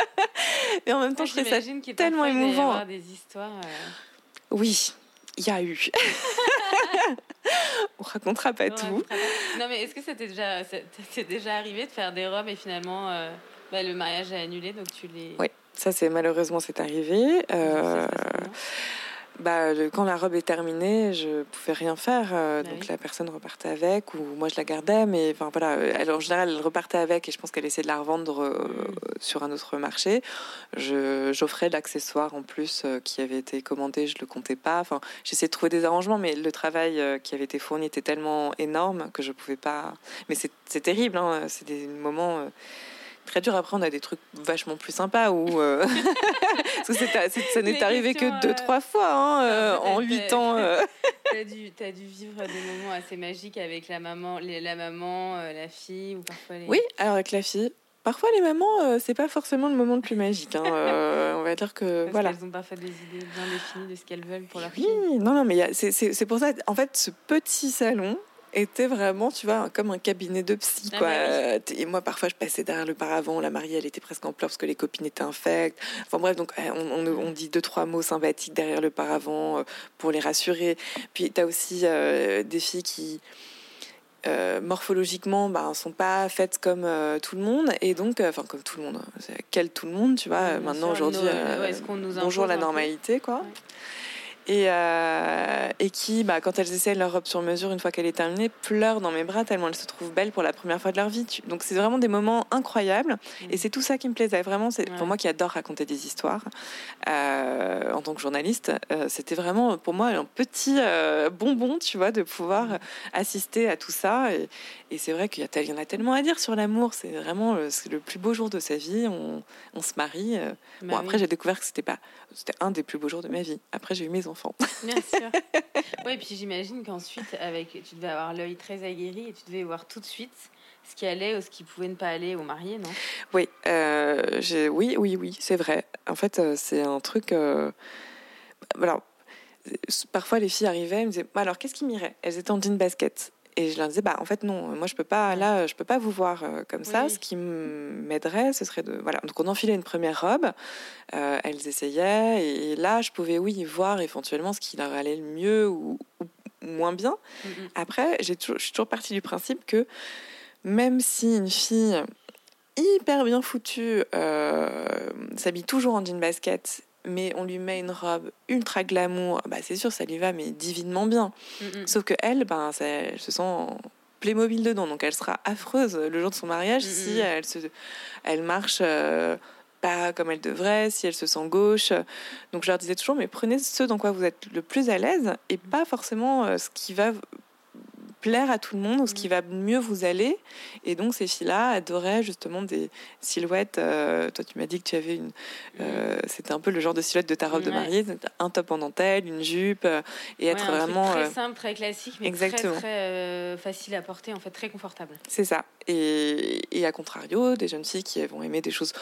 [SPEAKER 1] Mais en même temps, je trouve ça tellement émouvant.
[SPEAKER 2] des histoires.
[SPEAKER 1] Oui, il y a eu. On racontera pas tout.
[SPEAKER 2] Non, mais est-ce que ça t'est déjà, déjà arrivé de faire des robes et finalement bah, le mariage est annulé, donc tu les.
[SPEAKER 1] Oui, ça c'est malheureusement c'est arrivé. Euh, bah, quand la robe est terminée, je pouvais rien faire. Euh, bah donc la personne repartait avec, ou moi je la gardais, mais enfin voilà. Elle, en général, elle repartait avec, et je pense qu'elle essayait de la revendre euh, mm. sur un autre marché. J'offrais l'accessoire en plus qui avait été commandé, je le comptais pas. Enfin, j'essayais de trouver des arrangements, mais le travail qui avait été fourni était tellement énorme que je pouvais pas. Mais c'est terrible, hein, c'est des moments très dur. Après, on a des trucs vachement plus sympas où euh, ça n'est arrivé que deux, euh, trois fois hein, euh, en huit ans.
[SPEAKER 2] T'as dû, as dû vivre des moments assez magiques avec la maman, les, la maman, la fille ou parfois les...
[SPEAKER 1] Oui, alors avec la fille. Parfois, les mamans, c'est pas forcément le moment le plus magique. Hein, on va dire que
[SPEAKER 2] Parce
[SPEAKER 1] voilà.
[SPEAKER 2] Elles ont parfois des idées bien définies de ce qu'elles veulent pour leur
[SPEAKER 1] oui,
[SPEAKER 2] fille.
[SPEAKER 1] Non, non, mais c'est pour ça. En fait, ce petit salon, était vraiment, tu vois, comme un cabinet de psy, ah quoi. Bah et moi, parfois, je passais derrière le paravent. La mariée, elle était presque en pleurs parce que les copines étaient infectes. Enfin bref, donc eh, on, on, dit deux, trois mots sympathiques derrière le paravent euh, pour les rassurer. Puis, tu as aussi euh, des filles qui... Euh, morphologiquement ben sont pas faites comme tout le monde et donc enfin comme tout le monde hein. quel tout le monde tu vois maintenant aujourd'hui bonjour la normalité quoi et, euh, et qui, bah, quand elles essaient leur robe sur mesure, une fois qu'elle est terminée, pleurent dans mes bras tellement elles se trouvent belles pour la première fois de leur vie. Donc c'est vraiment des moments incroyables. Et c'est tout ça qui me plaisait. Vraiment, c'est pour moi qui adore raconter des histoires euh, en tant que journaliste, euh, c'était vraiment pour moi un petit bonbon, tu vois, de pouvoir assister à tout ça. Et, et c'est vrai qu'il y, y, en a tellement à dire sur l'amour. C'est vraiment le, le, plus beau jour de sa vie. On, on se marie. Bah bon, après, j'ai découvert que c'était pas, c'était un des plus beaux jours de ma vie. Après, j'ai eu mes enfants
[SPEAKER 2] Bien sûr. Oui, puis j'imagine qu'ensuite, avec, tu devais avoir l'œil très aguerri et tu devais voir tout de suite ce qui allait ou ce qui pouvait ne pas aller au marié, non?
[SPEAKER 1] Oui, euh, oui, oui, oui, c'est vrai. En fait, euh, c'est un truc. Euh, alors, parfois les filles arrivaient et me disaient alors qu'est-ce qui m'irait? Elles étaient en jean basket. Et je leur disais, bah, en fait, non, moi, je peux pas, là, je peux pas vous voir euh, comme ça. Ce qui m'aiderait, ce serait de. Voilà. Donc, on enfilait une première robe, euh, elles essayaient, et là, je pouvais, oui, voir éventuellement ce qui leur allait le mieux ou, moins bien. Mm, mm. Après, j'ai toujours, je suis toujours partie du principe que même si une fille hyper bien foutue euh, s'habille toujours en jean basket mais on lui met une robe ultra glamour, bah c'est sûr, ça lui va, mais divinement bien. Mm, mm. Sauf que elle, ben, elle se sent Playmobil dedans, donc elle sera affreuse le jour de son mariage mm, si elle, se, elle marche euh, pas comme elle devrait, si elle se sent gauche. Donc je leur disais toujours, mais prenez ce dans quoi vous êtes le plus à l'aise et pas forcément euh, ce qui va plaire à tout le monde ou ce qui mm. va mieux vous aller. Et donc, ces filles-là adoraient justement des silhouettes. Euh, toi, tu m'as dit que tu avais une. Euh, mm. C'était un peu le genre de silhouette de ta robe de mariée. Un top en dentelle, une jupe. Euh, et être vraiment.
[SPEAKER 2] très simple, très classique, mais Exactement. très, très facile à porter, en fait, très confortable.
[SPEAKER 1] C'est ça. Et, et à contrario, des jeunes filles qui vont aimer des choses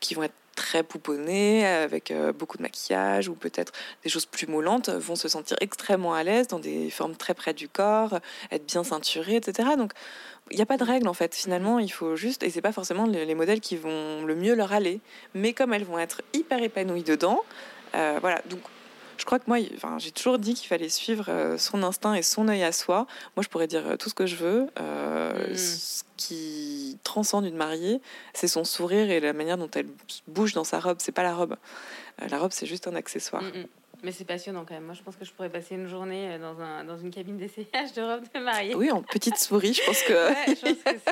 [SPEAKER 1] qui vont être très pouponnées, avec euh, beaucoup de maquillage ou peut-être des choses plus moulantes, vont se sentir extrêmement à l'aise dans des formes très près du corps, être bien ceinturées, etc. Donc, il n'y a pas de règle en fait. Finalement, il faut juste, et c'est pas forcément les, modèles qui vont le mieux leur aller, mais comme elles vont être hyper épanouies dedans, euh, voilà. Donc, je crois que moi, enfin, j'ai toujours dit qu'il fallait suivre euh, son instinct et son œil à soi. Moi, je pourrais dire euh, tout ce que je veux. Euh, mm. Ce qui transcende une mariée, c'est son sourire et la manière dont elle bouge dans sa robe. C'est pas la robe. la robe, c'est juste un accessoire. Mm, mm.
[SPEAKER 2] Mais c'est passionnant quand même. Moi, je pense que je pourrais passer une journée dans, un, dans une cabine d'essayage de robe de mariée.
[SPEAKER 1] Oui, en petite souris, je pense que.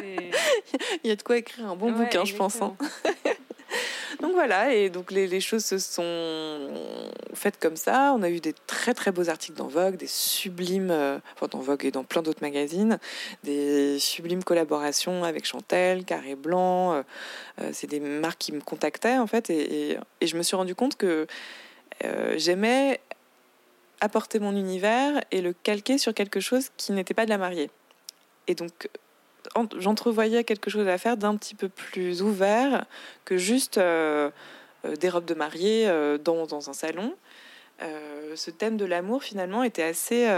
[SPEAKER 1] Il y a de quoi écrire un bon bouquin, je pense. Hein. donc voilà, et donc les, choses se sont faites comme ça. On a eu des très très beaux articles dans Vogue, des sublimes, euh, enfin dans Vogue et dans plein d'autres magazines, des sublimes collaborations avec Chantel, Carré Blanc. Euh, euh, c'est des marques qui me contactaient en fait, et, je me suis rendu compte que j'aimais apporter mon univers et le calquer sur quelque chose qui n'était pas de la mariée. Et donc j'entrevoyais quelque chose à faire d'un petit peu plus ouvert que juste euh, euh, des robes de mariée euh, dans, dans, un salon. ce thème de l'amour, finalement, était assez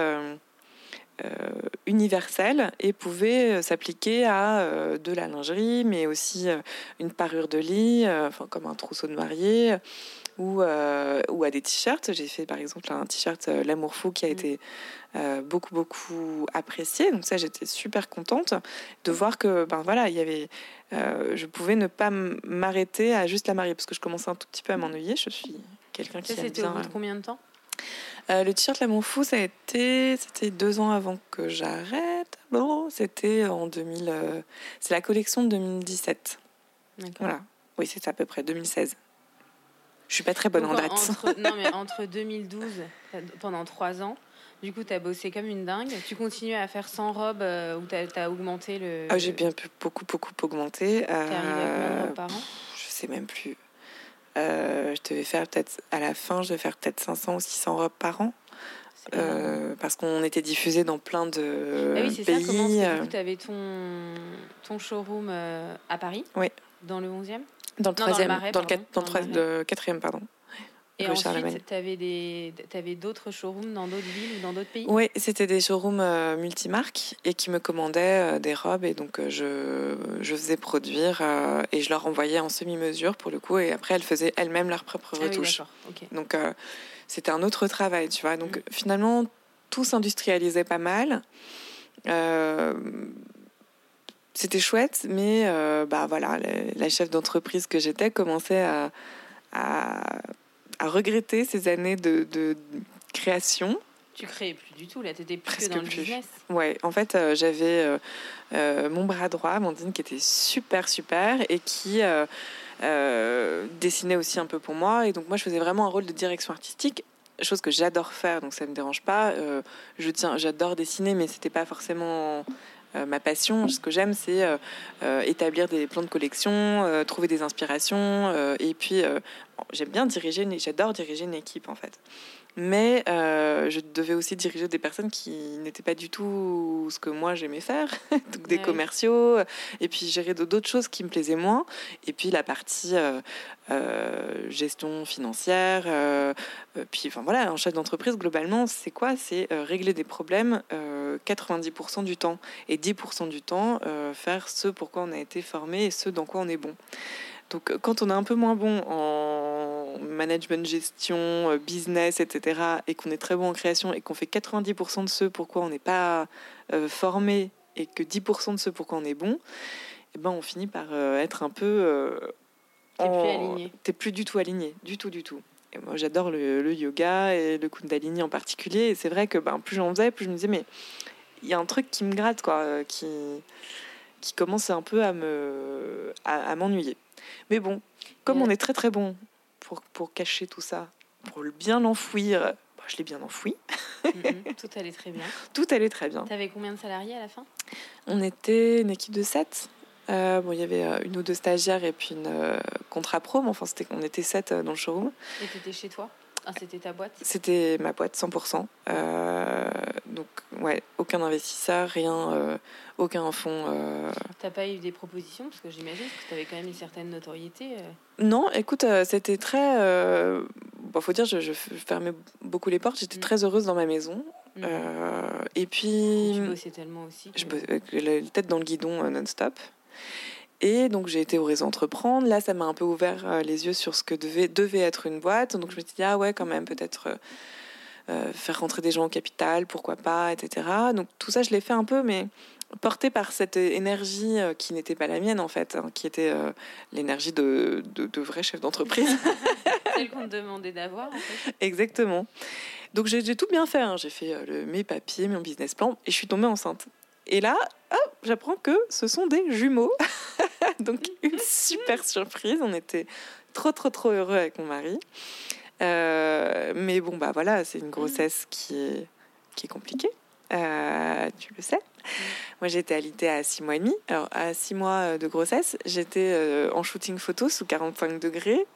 [SPEAKER 1] universelle et pouvait s'appliquer à de la lingerie, mais aussi une parure de lit, enfin, comme un trousseau de mariée ou, euh, ou à des t-shirts. J'ai fait par exemple un t-shirt euh, L'amour fou qui a mm. été euh, beaucoup beaucoup apprécié. Donc ça, j'étais super contente de voir que ben voilà, il y avait, je pouvais ne pas m'arrêter à juste la mariée parce que je commençais un tout petit peu à m'ennuyer. Je suis quelqu'un qui
[SPEAKER 2] au bout de combien de temps?
[SPEAKER 1] le t-shirt L'amour fou, ça a été, c'était deux ans avant que j'arrête. Bon, c'était en 2000, c'est la collection de 2017. Voilà, oui, c'est à peu près 2016. Je suis pas très bonne en date.
[SPEAKER 2] non, mais entre 2012, pendant trois ans, du coup, tu as bossé comme une dingue. Tu continues à faire sans robe euh, ou tu as, augmenté le.
[SPEAKER 1] Ah, j'ai bien beaucoup, beaucoup augmenté.
[SPEAKER 2] Tu à de par an?
[SPEAKER 1] Je sais même plus. Euh, je devais faire peut-être, à la fin, je devais faire peut-être 500 ou 600 robes par an. Euh, parce qu'on était diffusé dans plein de ah oui, c'est pays.
[SPEAKER 2] Ça, tu avais ton, ton showroom à Paris?
[SPEAKER 1] Oui.
[SPEAKER 2] Dans le 11e
[SPEAKER 1] dans le troisième, dans, le, quatrième, pardon.
[SPEAKER 2] Et ensuite, tu avais, avais d'autres showrooms dans d'autres villes ou dans d'autres pays?
[SPEAKER 1] Oui, c'était des showrooms euh, multimarques et qui me commandaient euh, des robes et donc euh, je, je, faisais produire et je leur envoyais en semi-mesure pour le coup et après elles faisaient elles-mêmes leurs propres ah retouches. Donc c'était un autre travail, tu vois. Donc mm. finalement, tout s'industrialisait pas mal c'était chouette, mais euh, bah voilà, la, chef d'entreprise que j'étais commençait à, à, regretter ces années de, de, création.
[SPEAKER 2] Tu créais plus du tout, là, tu étais plus dans le business.
[SPEAKER 1] Ouais, en fait, euh, j'avais euh, mon bras droit, Amandine, qui était super, super, et qui dessinait aussi un peu pour moi. Et donc, moi, je faisais vraiment un rôle de direction artistique chose que j'adore faire, donc ça me dérange pas. je tiens, j'adore dessiner, mais c'était pas forcément ma passion, ce que j'aime, c'est euh, euh, établir des plans de collection, trouver des inspirations. et puis, j'aime bien diriger, j'adore diriger une équipe en fait mais euh, je devais aussi diriger des personnes qui n'étaient pas du tout ce que moi j'aimais faire, donc des commerciaux, et puis gérer d'autres choses qui me plaisaient moins, et puis la partie euh, euh, gestion financière, puis enfin voilà, un chef d'entreprise globalement, c'est quoi? C'est régler des problèmes 90% du temps, et 10% du temps faire ce pour quoi on a été formé et ce dans quoi on est bon. Donc quand on est un peu moins bon en management, gestion, euh, business, etc., et qu'on est très bon en création et qu'on fait 90% de ce pourquoi on n'est pas euh, formé et que 10% de ce pourquoi on est bon, eh ben on finit par euh, être un peu...
[SPEAKER 2] T'es plus aligné.
[SPEAKER 1] T'es plus du tout aligné, du tout, du tout. Et moi, j'adore le, yoga et le Kundalini en particulier. Et c'est vrai que ben, plus j'en faisais, plus je me disais, mais il y a un truc qui me gratte, quoi, qui, qui commence un peu à me à m'ennuyer. Mais bon, comme on est très très bon pour, pour cacher tout ça, pour le bien l'enfouir, bah, je l'ai bien enfoui.
[SPEAKER 2] Mhm. tout allait très bien.
[SPEAKER 1] Tout allait très bien.
[SPEAKER 2] Tu avais combien de salariés à la fin?
[SPEAKER 1] On était une équipe de 7. Euh, bon, il y avait euh, une ou deux stagiaires et puis une euh, contrat pro, mais enfin, c'était, on était 7 dans le showroom.
[SPEAKER 2] Et tu étais chez toi? Ah, c'était ta boîte?
[SPEAKER 1] C'était ma boîte, 100%. Euh, donc, ouais, aucun investisseur, rien, euh, aucun fonds. Euh...
[SPEAKER 2] T'as pas eu des propositions? Parce que j'imagine que tu avais quand même une certaine notoriété. Euh.
[SPEAKER 1] Non, écoute, c'était très. Bon, faut dire, je, je, fermais beaucoup les portes. J'étais mm. très heureuse dans ma maison. Mm. et puis.
[SPEAKER 2] Tu bossais tellement aussi.
[SPEAKER 1] Je bossais, la tête dans le guidon non-stop. Et donc j'ai été au réseau entreprendre. Là, ça m'a un peu ouvert euh, les yeux sur ce que devait, devait être une boîte. Donc je me suis dit, ah ouais, quand même, peut-être euh, euh, faire rentrer des gens au capital, pourquoi pas, etc. Donc tout ça, je l'ai fait un peu, mais porté par cette énergie qui n'était pas la mienne, en fait, hein, qui était l'énergie de, de, de vrai chef d'entreprise.
[SPEAKER 2] Celle qu'on te demandait d'avoir, en fait.
[SPEAKER 1] Exactement. Donc j'ai tout bien fait. Hein. J'ai fait le, mes papiers, mon business plan, et je suis tombée enceinte. Et là, j'apprends que ce sont des jumeaux. Donc une super surprise. On était trop trop trop heureux avec mon mari. Euh, mais bon bah voilà, c'est une grossesse qui est qui est compliquée. Euh, tu le sais. Moi, j'étais alitée à 6 mois et demi. Alors, à 6 mois de grossesse, j'étais euh, en shooting photo sous 45 degrés,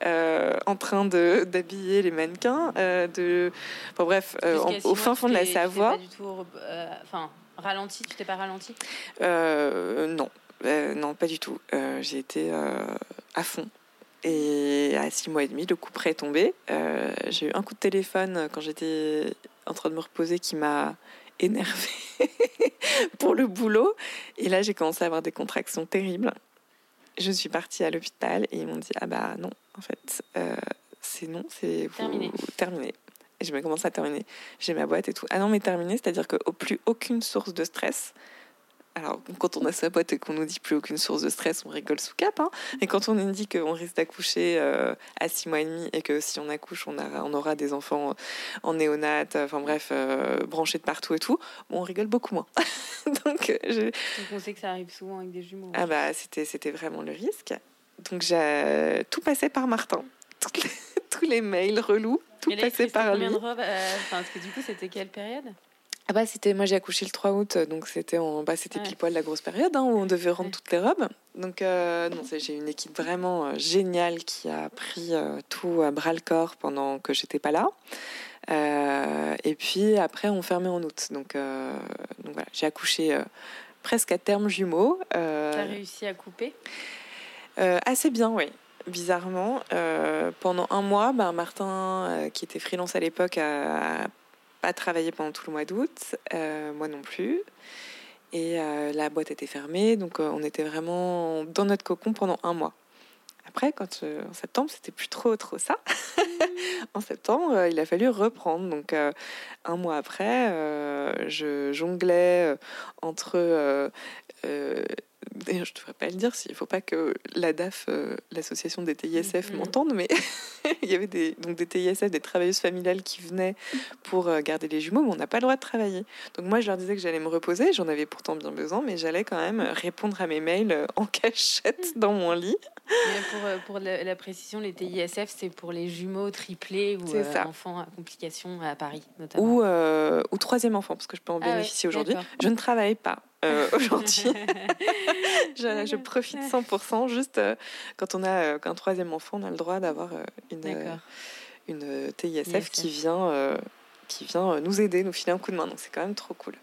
[SPEAKER 1] en train d'habiller les mannequins. de... Enfin, bref, au fin fond de la Savoie.
[SPEAKER 2] Enfin, Ralenti Tu t'es pas ralenti?
[SPEAKER 1] Euh, Non, euh, non, pas du tout. Euh, j'ai été à fond. Et à six mois et demi, le coup près est tombé. j'ai eu un coup de téléphone quand j'étais en train de me reposer qui m'a énervée pour le boulot. Et là, j'ai commencé à avoir des contractions terribles. Je suis partie à l'hôpital et ils m'ont dit Ah bah non, en fait, euh, c'est non, c'est
[SPEAKER 2] terminé.
[SPEAKER 1] terminé. Et je me commence à terminer. J'ai ma boîte et tout. Ah non, mais terminé, c'est-à-dire qu'au plus aucune source de stress. Alors, quand on a sa boîte et qu'on nous dit plus aucune source de stress, on rigole sous cap. Hein. Et quand on nous dit qu'on risque d'accoucher euh, à six mois et demi et que si on accouche, on, a, on aura des enfants en néonat, enfin bref, euh, branchés de partout et tout, bon, on rigole beaucoup moins.
[SPEAKER 2] Donc, euh, je... Donc, on sait que ça arrive souvent avec des jumeaux.
[SPEAKER 1] Ah bah, c'était, c'était vraiment le risque. Donc, j'ai tout passé par Martin. Tous les mails relous, tout passé par lui.
[SPEAKER 2] Combien de robes Parce que du coup, c'était quelle période?
[SPEAKER 1] Ah bah c'était moi j'ai accouché le 3 août donc c'était en bah c'était pile poil la grosse période hein, où on devait rendre toutes les robes. Donc euh, non j'ai une équipe vraiment euh, géniale qui a pris euh, tout à bras le corps pendant que j'étais pas là. Et puis après on fermait en août. Donc donc voilà j'ai accouché presque à terme jumeaux
[SPEAKER 2] t'as réussi à couper?
[SPEAKER 1] assez bien oui bizarrement pendant un mois bah, Martin qui était freelance à l'époque a pas travaillé pendant tout le mois d'août, euh, moi non plus. Et euh, la boîte était fermée, donc euh, on était vraiment dans notre cocon pendant un mois. Après, quand en septembre, c'était plus trop trop ça. en septembre, il a fallu reprendre. Donc un mois après, je jonglais entre D'ailleurs, je ne devrais pas le dire, il ne faut pas que la DAF, euh, l'association des TISF, mm-hmm. m'entende, mais il y avait des, donc des TISF, des travailleuses familiales qui venaient pour euh, garder les jumeaux, mais on n'a pas le droit de travailler. Donc moi, je leur disais que j'allais me reposer, j'en avais pourtant bien besoin, mais j'allais quand même répondre à mes mails euh, en cachette dans mon lit.
[SPEAKER 2] pour, pour la, précision, les TISF, c'est pour les jumeaux triplés ou enfants à complications à Paris, notamment.
[SPEAKER 1] Ou, ou troisième enfant, parce que je peux en ah bénéficier aujourd'hui. Je ne travaille pas. Euh, aujourd'hui. je, profite 100%. Juste euh, quand on a euh, un troisième enfant, on a le droit d'avoir une, une TISF qui vient, qui vient nous aider, nous filer un coup de main. Donc c'est quand même trop cool.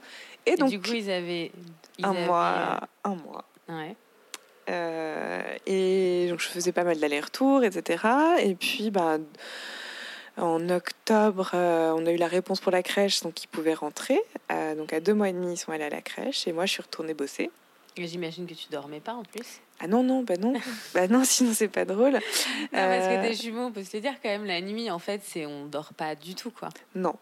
[SPEAKER 2] Et, donc, du coup, ils avaient.
[SPEAKER 1] un, Mois, un mois.
[SPEAKER 2] Ouais.
[SPEAKER 1] et donc je faisais pas mal d'allers-retours, etc. Et puis, bah en octobre, euh, on a eu la réponse pour la crèche, donc ils pouvaient rentrer. Euh, donc à deux mois et demi, ils sont allés à la crèche et moi, je suis retournée bosser.
[SPEAKER 2] J'imagine que tu dormais pas en plus.
[SPEAKER 1] Ah non, non, bah non. bah non, sinon c'est pas drôle. non,
[SPEAKER 2] parce que des euh, jumeaux, on peut se le dire quand même, la nuit, en fait, c'est on dort pas du tout, quoi.
[SPEAKER 1] Non,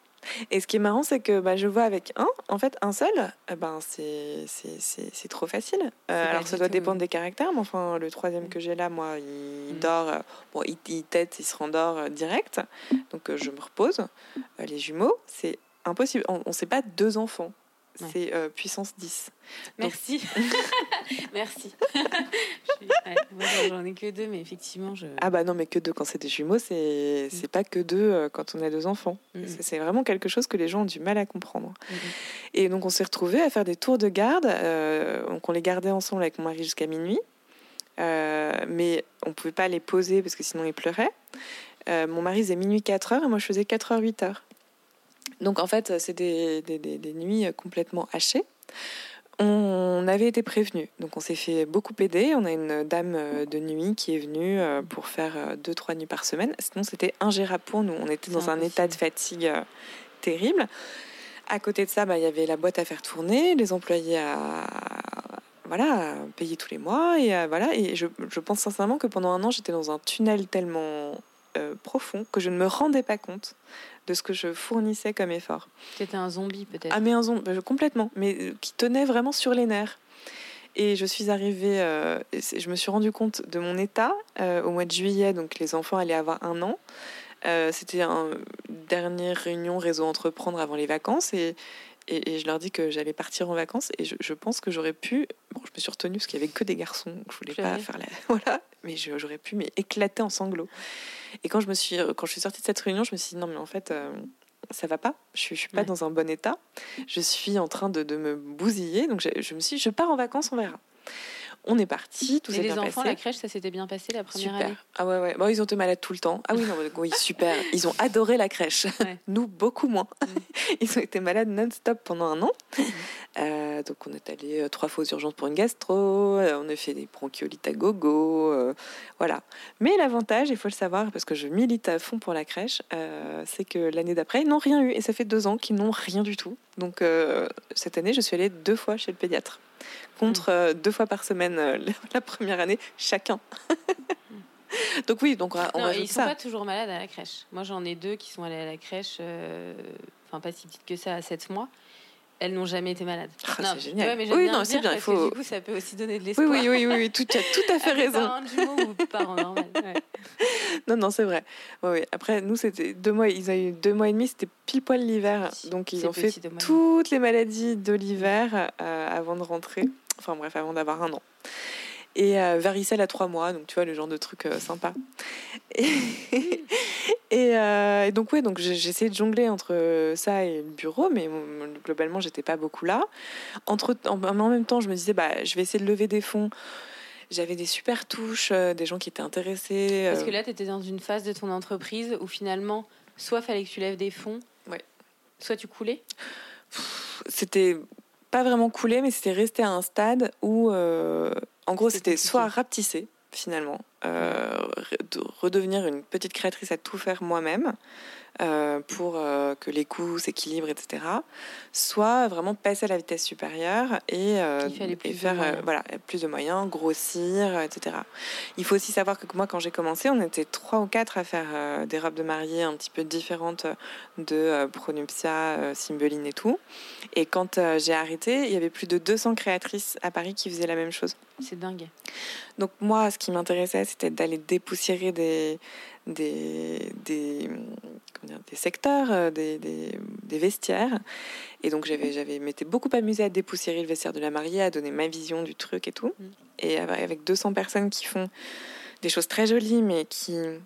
[SPEAKER 1] et ce qui est marrant, c'est que bah, je vois avec un, en fait, un seul, eh ben, c'est trop facile. Euh, alors, ça doit dépendre des caractères, mais enfin, le troisième mm. que j'ai là, moi, il mm. dort, euh, bon, il, il, tête, il se rendort euh, direct. Donc, je me repose. les jumeaux, c'est impossible. On ne sait pas deux enfants c'est euh, puissance 10.
[SPEAKER 2] Merci. Merci. j'en ai que deux, mais effectivement, je.
[SPEAKER 1] Ah bah non, mais que deux quand c'est des jumeaux, c'est mm. pas que deux euh, quand on a deux enfants. Mm. C'est vraiment quelque chose que les gens ont du mal à comprendre. Mm, Et donc on s'est retrouvés à faire des tours de garde. Euh, donc on les gardait ensemble avec mon mari jusqu'à minuit. mais on pouvait pas les poser parce que sinon ils pleuraient. mon mari faisait minuit 4 heures et moi je faisais 4 heures 8 heures. Donc en fait, c'est des, des, des, nuits complètement hachées. On avait été prévenus, donc on s'est fait beaucoup aider. On a une dame de nuit qui est venue euh, pour faire euh, deux, trois nuits par semaine. Sinon, c'était ingérable pour nous. On était dans un état de fatigue euh, terrible. À côté de ça, bah, il y avait la boîte à faire tourner, les employés à, voilà, payer tous les mois. Et, voilà. et je, je, pense sincèrement que pendant un an, j'étais dans un tunnel tellement profond que je ne me rendais pas compte de ce que je fournissais comme effort.
[SPEAKER 2] C'était un zombie peut-être
[SPEAKER 1] Ah mais un zombie, bah, complètement, mais euh, qui tenait vraiment sur les nerfs. Et je suis arrivée, euh, je me suis rendu compte de mon état euh, au mois de juillet, donc les enfants allaient avoir un an. C'était une dernière réunion réseau entreprendre avant les vacances et, et, je leur dis que j'allais partir en vacances et je, pense que j'aurais pu, bon je me suis retenue parce qu'il y avait que des garçons, donc je voulais pas faire la, voilà, mais j'aurais pu m'éclater en sanglots. Et quand je me suis, quand je suis sortie de cette réunion, je me suis dit non mais en fait euh, ça va pas, je suis, suis pas dans un bon état, je suis en train de, de me bousiller, donc je, me suis dit je pars en vacances, on verra. On est parti, tout
[SPEAKER 2] Et
[SPEAKER 1] s'est
[SPEAKER 2] les
[SPEAKER 1] bien
[SPEAKER 2] enfants,
[SPEAKER 1] passé.
[SPEAKER 2] la crèche, ça s'était bien passé la première
[SPEAKER 1] Super.
[SPEAKER 2] année
[SPEAKER 1] Ah ouais, ouais. Bon, ils ont été malades tout le temps. Ah oui, non, oui, super. Ils ont adoré la crèche.
[SPEAKER 2] Ouais.
[SPEAKER 1] Nous, beaucoup moins. Ils ont été malades non-stop pendant un an.
[SPEAKER 2] Mhm.
[SPEAKER 1] Euh, donc, on est allé euh, trois fois aux urgences pour une gastro. euh, on a fait des bronchiolites à gogo. euh, voilà. Mais l'avantage, il faut le savoir, parce que je milite à fond pour la crèche, euh, c'est que l'année d'après, ils n'ont rien eu. Et ça fait deux ans qu'ils n'ont rien du tout. Donc, cette année, je suis allée deux fois chez le pédiatre. Contre euh, deux fois par semaine euh, la première année, chacun. donc oui, donc on,
[SPEAKER 2] Non, ils sont
[SPEAKER 1] ça.
[SPEAKER 2] pas toujours malades à la crèche. Moi, j'en ai deux qui sont allés à la crèche, euh, enfin pas si petites que ça, à 7 mois. Elles n'ont jamais été malades.
[SPEAKER 1] Ah,
[SPEAKER 2] Non,
[SPEAKER 1] c'est génial.
[SPEAKER 2] ouais, mais
[SPEAKER 1] Oui,
[SPEAKER 2] bien
[SPEAKER 1] non, c'est bien, il faut-
[SPEAKER 2] que du coup, ça peut aussi donner de l'espoir.
[SPEAKER 1] oui, oui, oui, oui, tout, tu as tout à fait raison.
[SPEAKER 2] parents jumeaux ou parents normaux. ouais.
[SPEAKER 1] Non, non, c'est vrai. Oui, oui. Après, nous, c'était deux mois. Ils ont eu deux mois et demi. C'était pile poil l'hiver. Donc, ils ont fait toutes les maladies de l'hiver euh, avant de rentrer. Enfin, bref, avant d'avoir un an. Et euh, varicelle à trois mois. Donc, tu vois, le genre de truc euh, sympa. Et, et, euh, et donc, ouais, donc j'ai essayé de jongler entre ça et le bureau. Mais euh, globalement, j'étais pas beaucoup là. Entre, en, en même temps, je me disais, bah, je vais essayer de lever des fonds. J'avais des super touches, euh, des gens qui étaient intéressés.
[SPEAKER 2] Parce
[SPEAKER 1] euh,
[SPEAKER 2] que là, tu étais dans une phase de ton entreprise où finalement, soit fallait que tu lèves des fonds,
[SPEAKER 1] Ouais.
[SPEAKER 2] soit tu coulais?
[SPEAKER 1] c'était pas vraiment coulé, mais c'était resté à un stade où, euh, en gros,
[SPEAKER 2] C'était
[SPEAKER 1] soit rapetisser, finalement, euh, re- de redevenir une petite créatrice à tout faire moi-même euh, pour euh, que les coûts s'équilibrent, etc. Soit vraiment passer à la vitesse supérieure et, euh, et faire voilà, plus de moyens, grossir, etc. Il faut aussi savoir que moi, quand j'ai commencé, on était trois ou quatre à faire des robes de mariée un petit peu différentes de Pronuptia, Cymbeline et tout. Et quand j'ai arrêté, il y avait plus de 200 créatrices à Paris qui faisaient la même chose.
[SPEAKER 2] C'est dingue.
[SPEAKER 1] Donc moi, ce qui m'intéressait, c'était d'aller dépoussiérer des, des, des, comment dire, des secteurs, euh, des, des, des vestiaires. Et donc j'avais, j'avais m'étais beaucoup amusée à dépoussiérer le vestiaire de la mariée, à donner ma vision du truc et tout.
[SPEAKER 2] Mm.
[SPEAKER 1] Et avec avec 200 personnes qui font des choses très jolies, mais qui euh,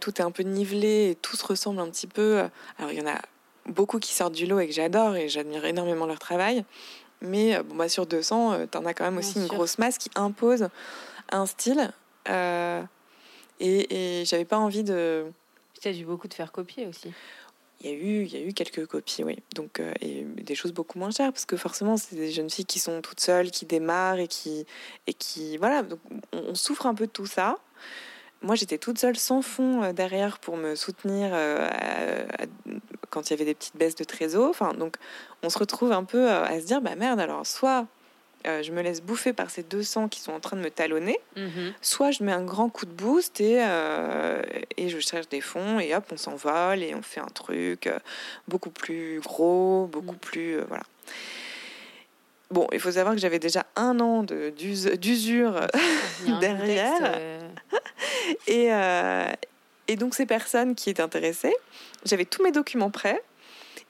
[SPEAKER 1] tout est un peu nivelé et tout se ressemble un petit peu. Alors il y en a beaucoup qui sortent du lot et que j'adore et j'admire énormément leur travail. Mais euh, bon, bah, sur 200, euh, t'en as quand même
[SPEAKER 2] Bien
[SPEAKER 1] aussi une
[SPEAKER 2] sûr.
[SPEAKER 1] grosse masse qui impose un style. euh, et et j'avais pas envie de.
[SPEAKER 2] Tu as dû beaucoup te faire copier aussi.
[SPEAKER 1] Il y a eu, il y a eu quelques copies, oui. Donc, euh, et des choses beaucoup moins chères parce que forcément, c'est des jeunes filles qui sont toutes seules, qui démarrent et qui, et qui, voilà. Donc, on, on souffre un peu de tout ça. Moi, j'étais toute seule, sans fond euh, derrière pour me soutenir euh, à- à- quand il y avait des petites baisses de trésor. Enfin, donc, on se retrouve un peu à se dire, bah merde. Alors, soit euh, je me laisse bouffer par ces 200 qui sont en train de me talonner, soit je mets un grand coup de boost et, euh, et je cherche des fonds et hop, on s'envole et on fait un truc euh, beaucoup plus gros, beaucoup
[SPEAKER 2] Mm.
[SPEAKER 1] plus. euh, voilà. Bon, il faut savoir que j'avais déjà un an d'usure Derrière.
[SPEAKER 2] contexte,
[SPEAKER 1] et, et donc ces personnes qui étaient intéressées, j'avais tous mes documents prêts.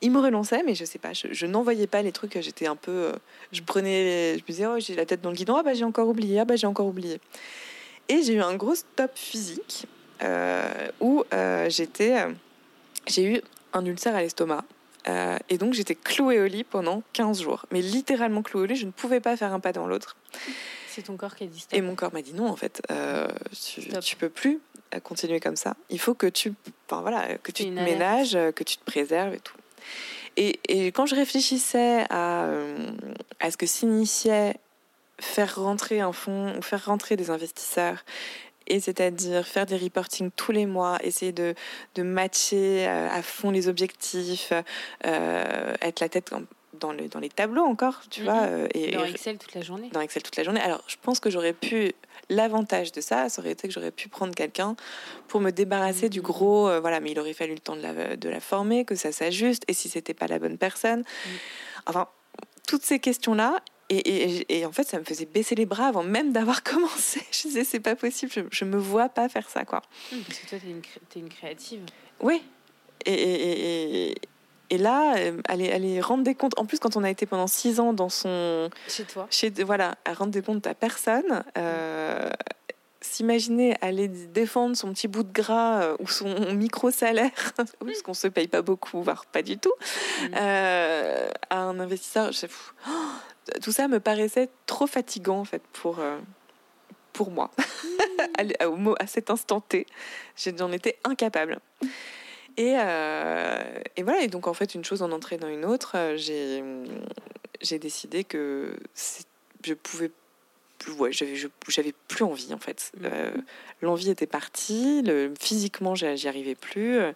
[SPEAKER 1] Ils me relançaient, mais je sais pas, je, je n'envoyais pas les trucs. J'étais un peu, euh, je prenais, je me disais, oh, j'ai la tête dans le guidon, ah bah j'ai encore oublié, ah bah j'ai encore oublié. Et j'ai eu un gros stop physique euh, où euh, j'étais, j'ai eu un ulcère à l'estomac. Euh, et donc j'étais clouée au lit pendant 15 jours. Mais littéralement clouée au lit, je ne pouvais pas faire un pas dans l'autre.
[SPEAKER 2] c'est ton corps qui a dit stop.
[SPEAKER 1] Et mon corps m'a dit non, en fait, tu, tu peux plus continuer comme ça. Il faut que tu, enfin, voilà, que tu te ménages, que tu te préserves et tout. Et, quand je réfléchissais à, euh, ce que signifiait faire rentrer un fonds ou faire rentrer des investisseurs, et c'est-à-dire faire des reporting tous les mois, essayer de, matcher euh, à fond les objectifs, euh, être la tête dans, le, dans les tableaux encore, tu
[SPEAKER 2] Mhm.
[SPEAKER 1] vois. euh, et,
[SPEAKER 2] Dans Excel toute la journée.
[SPEAKER 1] dans Excel toute la journée. Alors, je pense que j'aurais pu. L'avantage de ça, ça aurait été que j'aurais pu prendre quelqu'un pour me débarrasser du
[SPEAKER 2] Mhm.
[SPEAKER 1] gros. euh, voilà, mais il aurait fallu le temps de la, de la former, que ça s'ajuste, et si c'était pas la bonne personne.
[SPEAKER 2] Mhm.
[SPEAKER 1] Enfin, toutes ces questions-là. Et, et- et en fait, ça me faisait baisser les bras avant même d'avoir commencé. Je disais, c'est pas possible, je, je me vois pas faire ça, quoi.
[SPEAKER 2] Parce que toi, t'es une, cré- une créative.
[SPEAKER 1] Oui. Et, et, et- et- là, euh, aller, aller rendre des comptes. En plus, quand on a été pendant six ans dans son,
[SPEAKER 2] Chez toi.
[SPEAKER 1] chez, voilà, à rendre des comptes à personne, euh, s'imaginer aller défendre son petit bout de gras euh, ou son micro-salaire, oui, parce qu'on se paye pas beaucoup, voire pas du tout,
[SPEAKER 2] Mm.
[SPEAKER 1] euh, à un investisseur, je oh, tout ça me paraissait trop fatigant en fait pour, pour moi. Mm. à, cet instant T, j'en étais incapable. Et, et, voilà, et donc en fait, une chose en entraînant une autre, j'ai, j'ai décidé que je pouvais ouais, j'avais, j'avais plus envie en fait. Mm. Euh, l'envie était partie, le, physiquement j'y arrivais plus, euh,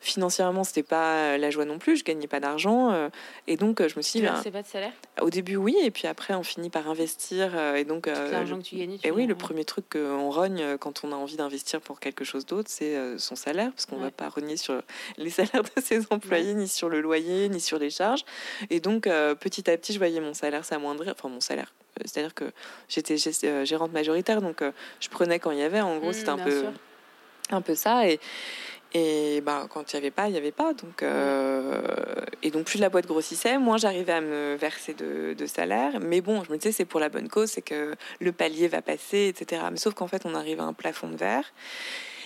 [SPEAKER 1] financièrement c'était pas la joie non plus, je gagnais pas d'argent euh, et donc je me suis
[SPEAKER 2] dit. Tu ben, pas de salaire?
[SPEAKER 1] Au début oui et puis après on finit par investir et donc.
[SPEAKER 2] l'argent que tu gagnais.
[SPEAKER 1] et oui, le premier truc qu'on rogne quand on a envie d'investir pour quelque chose d'autre, c'est son salaire parce qu'on va pas rogner sur les salaires de ses employés, ni sur le loyer, ni sur les charges. Et donc petit à petit je voyais mon salaire s'amoindrir, enfin mon salaire c'est-à-dire que j'étais euh, gérante majoritaire, donc euh, je prenais quand il y avait. En gros, mmh, c'était un peu, un peu ça. Et, et bah, quand il n'y avait pas, il n'y avait pas. Donc, euh, et donc, plus la boîte grossissait, moins j'arrivais à me verser de, de, salaire. Mais bon, je me disais, c'est pour la bonne cause, c'est que le palier va passer, etc. Mais sauf qu'en fait, on arrive à un plafond de verre.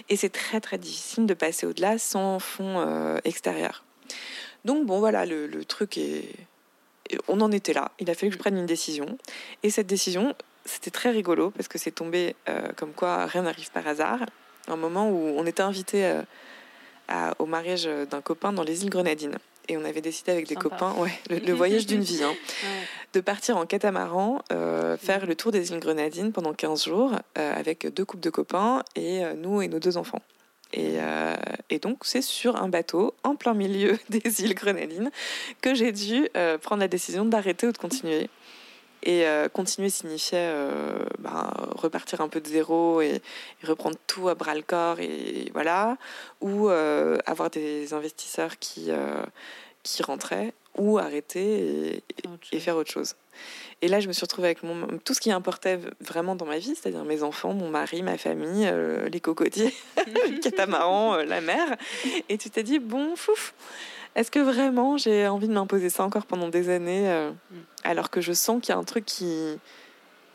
[SPEAKER 1] Et c'est très, très difficile de passer au-delà sans fond extérieur. Donc, bon, voilà, le, le truc est, on en était là. Il a fallu que je prenne une décision. Et cette décision, c'était très rigolo parce que c'est tombé euh, comme quoi rien n'arrive par hasard. Un moment où on était invité euh, au mariage d'un copain dans les îles Grenadines. Et on avait décidé avec des copains, ouais, le, voyage d'une vie, hein, de partir en catamaran, euh, faire le tour des îles Grenadines pendant 15 jours avec deux couples de copains et nous et nos deux enfants. Euh, et, donc, c'est sur un bateau en plein milieu des îles Grenadines que j'ai dû euh, prendre la décision d'arrêter ou de continuer. Et euh, continuer signifiait ben, repartir un peu de zéro et, reprendre tout à bras le corps et voilà, ou avoir des investisseurs qui qui rentraient ou arrêter et, faire autre chose. Et là, je me suis retrouvée avec mon, tout ce qui importait vraiment dans ma vie, c'est-à-dire mes enfants, mon mari, ma famille, euh, les cocotiers, le catamaran, euh, la mer. Et tu t'es dit, bon, fouf, est-ce que vraiment j'ai envie de m'imposer ça encore pendant des années, euh, mm. alors que je sens qu'il y a un truc qui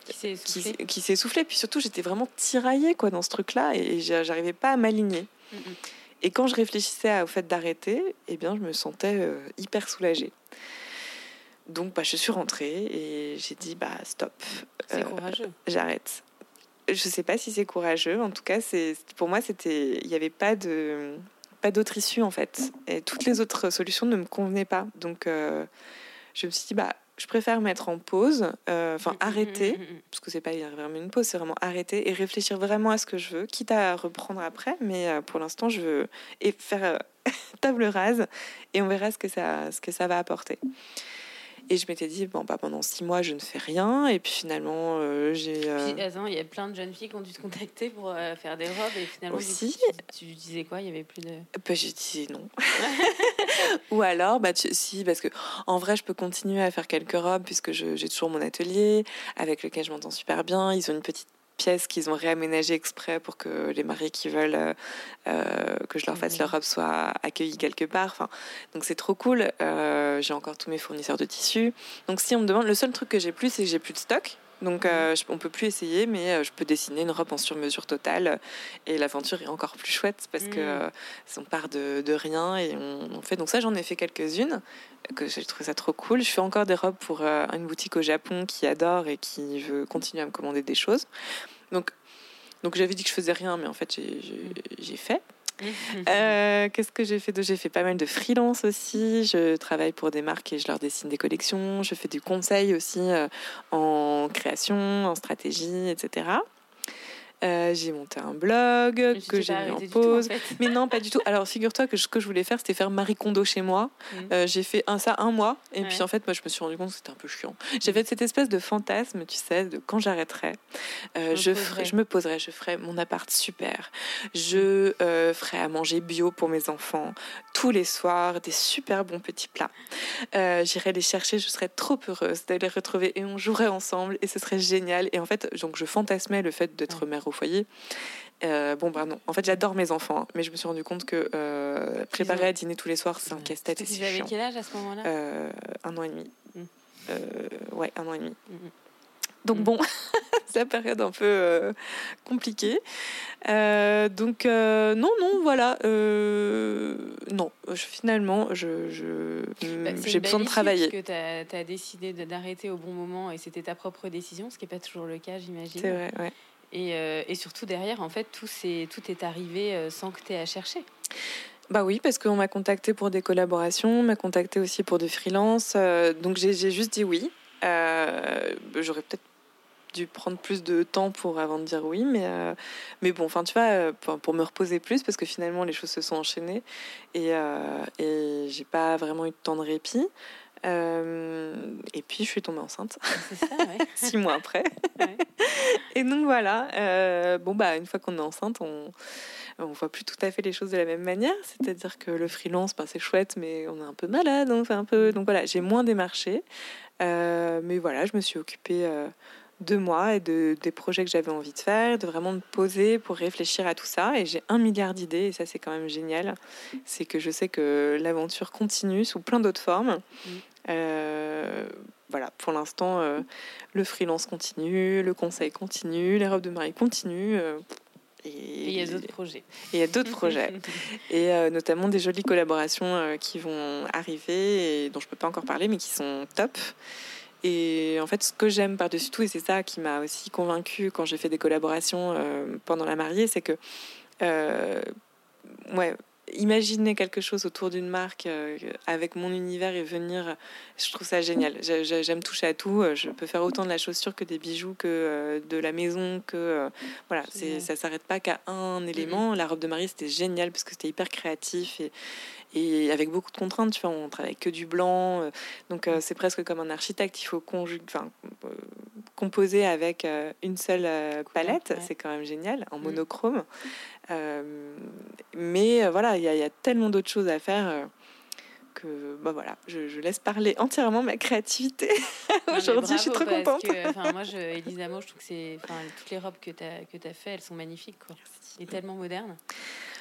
[SPEAKER 1] qui s'est essoufflé. Puis surtout, j'étais vraiment tiraillée quoi, dans ce truc-là et j'arrivais pas à m'aligner. Mm, mm. Et quand je réfléchissais au fait d'arrêter, eh bien, je me sentais hyper soulagée. Donc, bah, je suis rentrée et j'ai dit, bah, stop.
[SPEAKER 2] C'est euh, courageux.
[SPEAKER 1] J'arrête. Je sais pas si c'est courageux. En tout cas, c'est pour moi, c'était, il n'y avait pas de, pas d'autre issue en fait. Et toutes les autres solutions ne me convenaient pas. Donc, euh, je me suis dit, bah, je préfère mettre en pause, euh, enfin arrêter, parce que c'est pas vraiment une pause, c'est vraiment arrêter et réfléchir vraiment à ce que je veux, quitte à reprendre après. Mais pour l'instant, je veux et faire table rase et on verra ce que ça, ce que ça va apporter. Et je m'étais dit, bon, bah, pendant six mois, je ne fais rien. Et puis finalement, euh, j'ai.
[SPEAKER 2] Euh... il y a plein de jeunes filles qui ont dû te contacter pour euh, faire des robes. Et finalement,
[SPEAKER 1] Aussi.
[SPEAKER 2] Tu, disais quoi? Il y avait plus de.
[SPEAKER 1] Bah, je disais non. Ou alors, bah, si, parce que en vrai, je peux continuer à faire quelques robes puisque j'ai toujours mon atelier avec lequel je m'entends super bien. Ils ont une petite pièce qu'ils ont réaménagée exprès pour que les mariés qui veulent euh, euh, que je leur fasse leur robe soient accueillis quelque part. Enfin, donc c'est trop cool. Euh, j'ai encore tous mes fournisseurs de tissus. Donc si on me demande, le seul truc que j'ai plus, c'est que j'ai plus de stock. Donc euh, on peut plus essayer, mais je peux dessiner une robe en sur-mesure totale. Et l'aventure est encore plus chouette parce que mm. on part de, de, rien et on, on fait. Donc ça, j'en ai fait quelques-unes que j'ai trouvé ça trop cool. Je fais encore des robes pour une boutique au Japon qui adore et qui veut continuer à me commander des choses. Donc, donc j'avais dit que je faisais rien, mais en fait, j'ai fait. Euh, qu'est-ce que j'ai fait J'ai fait pas mal de freelance aussi. Je travaille pour des marques et je leur dessine des collections. Je fais du conseil aussi euh, en création, en stratégie, etc. Euh, j'ai monté un blog que j'ai mis en pause. Mais non, pas du tout. Alors, figure-toi que ce que je voulais faire, c'était faire Marie Kondo chez moi. Mm. Euh, j'ai fait un, ça un mois. Et puis, en fait, moi, je me suis rendu compte que c'était un peu chiant. J'avais cette espèce de fantasme, tu sais, de quand j'arrêterai, euh, je, ferai, je me poserai, je ferai mon appart super. Je ferai à manger bio pour mes enfants tous les soirs, des super bons petits plats. J'irai les chercher, je serais trop heureuse d'aller les retrouver et on jouerait ensemble et ce serait génial. Et en fait, donc, je fantasmais le fait d'être mère au foyer. Euh, bon, bah non. En fait, j'adore mes enfants, hein, mais je me suis rendu compte que euh, préparer à dîner tous les soirs, c'est un casse-tête.
[SPEAKER 2] Ils avaient quel âge à ce moment-là?
[SPEAKER 1] Euh, Un an et demi. Mmh. ouais, un an et demi. Mmh. Donc mmh. bon, c'est la période un peu compliquée. donc non, non, voilà. non, finalement, je, je
[SPEAKER 2] bah, j'ai besoin de travailler. Parce que tu as, décidé d'arrêter au bon moment et c'était ta propre décision, ce qui n'est pas toujours le cas, j'imagine.
[SPEAKER 1] C'est vrai, ouais.
[SPEAKER 2] Et, et, surtout derrière, en fait, tout, est, arrivé sans que tu aies à chercher.
[SPEAKER 1] Bah oui, parce qu'on m'a contacté pour des collaborations, m'a contacté aussi pour des freelances. Euh, donc j'ai juste dit oui. Euh, j'aurais peut-être dû prendre plus de temps pour avant de dire oui, mais, euh, mais bon, enfin tu vois, pour, me reposer plus, parce que finalement les choses se sont enchaînées et, et j'ai pas vraiment eu de temps de répit. Et puis je suis tombée enceinte. Ça, ouais. Six mois après. Et donc voilà. bon bah une fois qu'on est enceinte, on on voit plus tout à fait les choses de la même manière. C'est-à-dire que le freelance, ben, c'est chouette, mais on est un peu malade, on fait un peu. Donc voilà, j'ai moins démarché. Euh, mais voilà, je me suis occupée euh, de moi et de, des projets que j'avais envie de faire, de vraiment me poser pour réfléchir à tout ça. Et j'ai un milliard d'idées, et ça c'est quand même génial. C'est que je sais que l'aventure continue sous plein d'autres formes. Euh, voilà, pour l'instant, le freelance continue, le conseil continue, les robes de mariée continuent.
[SPEAKER 2] Et il y a d'autres projets.
[SPEAKER 1] Et il y a d'autres projets. Et euh, notamment des jolies collaborations euh, qui vont arriver et dont je ne peux pas encore parler, mais qui sont top. Et en fait, ce que j'aime par-dessus tout, et c'est ça qui m'a aussi convaincue quand j'ai fait des collaborations euh, pendant la mariée, c'est que ouais, imaginer quelque chose autour d'une marque euh, avec mon univers et venir, je trouve ça génial. J'aime toucher à tout. Je peux faire autant de la chaussure que des bijoux, que euh, de la maison, que euh, voilà. C'est, ça s'arrête pas qu'à un élément. La robe de mariée c'était génial parce que c'était hyper créatif et, et avec beaucoup de contraintes. Tu vois, on travaille que du blanc, donc c'est presque comme un architecte. Il faut conjuguer, enfin, composer avec une seule palette. C'est quand même génial en mm. monochrome. Euh, mais euh, voilà, il y, a tellement d'autres choses à faire euh, que bah voilà, je, laisse parler entièrement ma créativité. Aujourd'hui, je suis trop contente.
[SPEAKER 2] Que, moi, je, Elisa Mo, je trouve que c'est, toutes les robes que tu as, as fait, elles sont magnifiques. Quoi. Et tellement modernes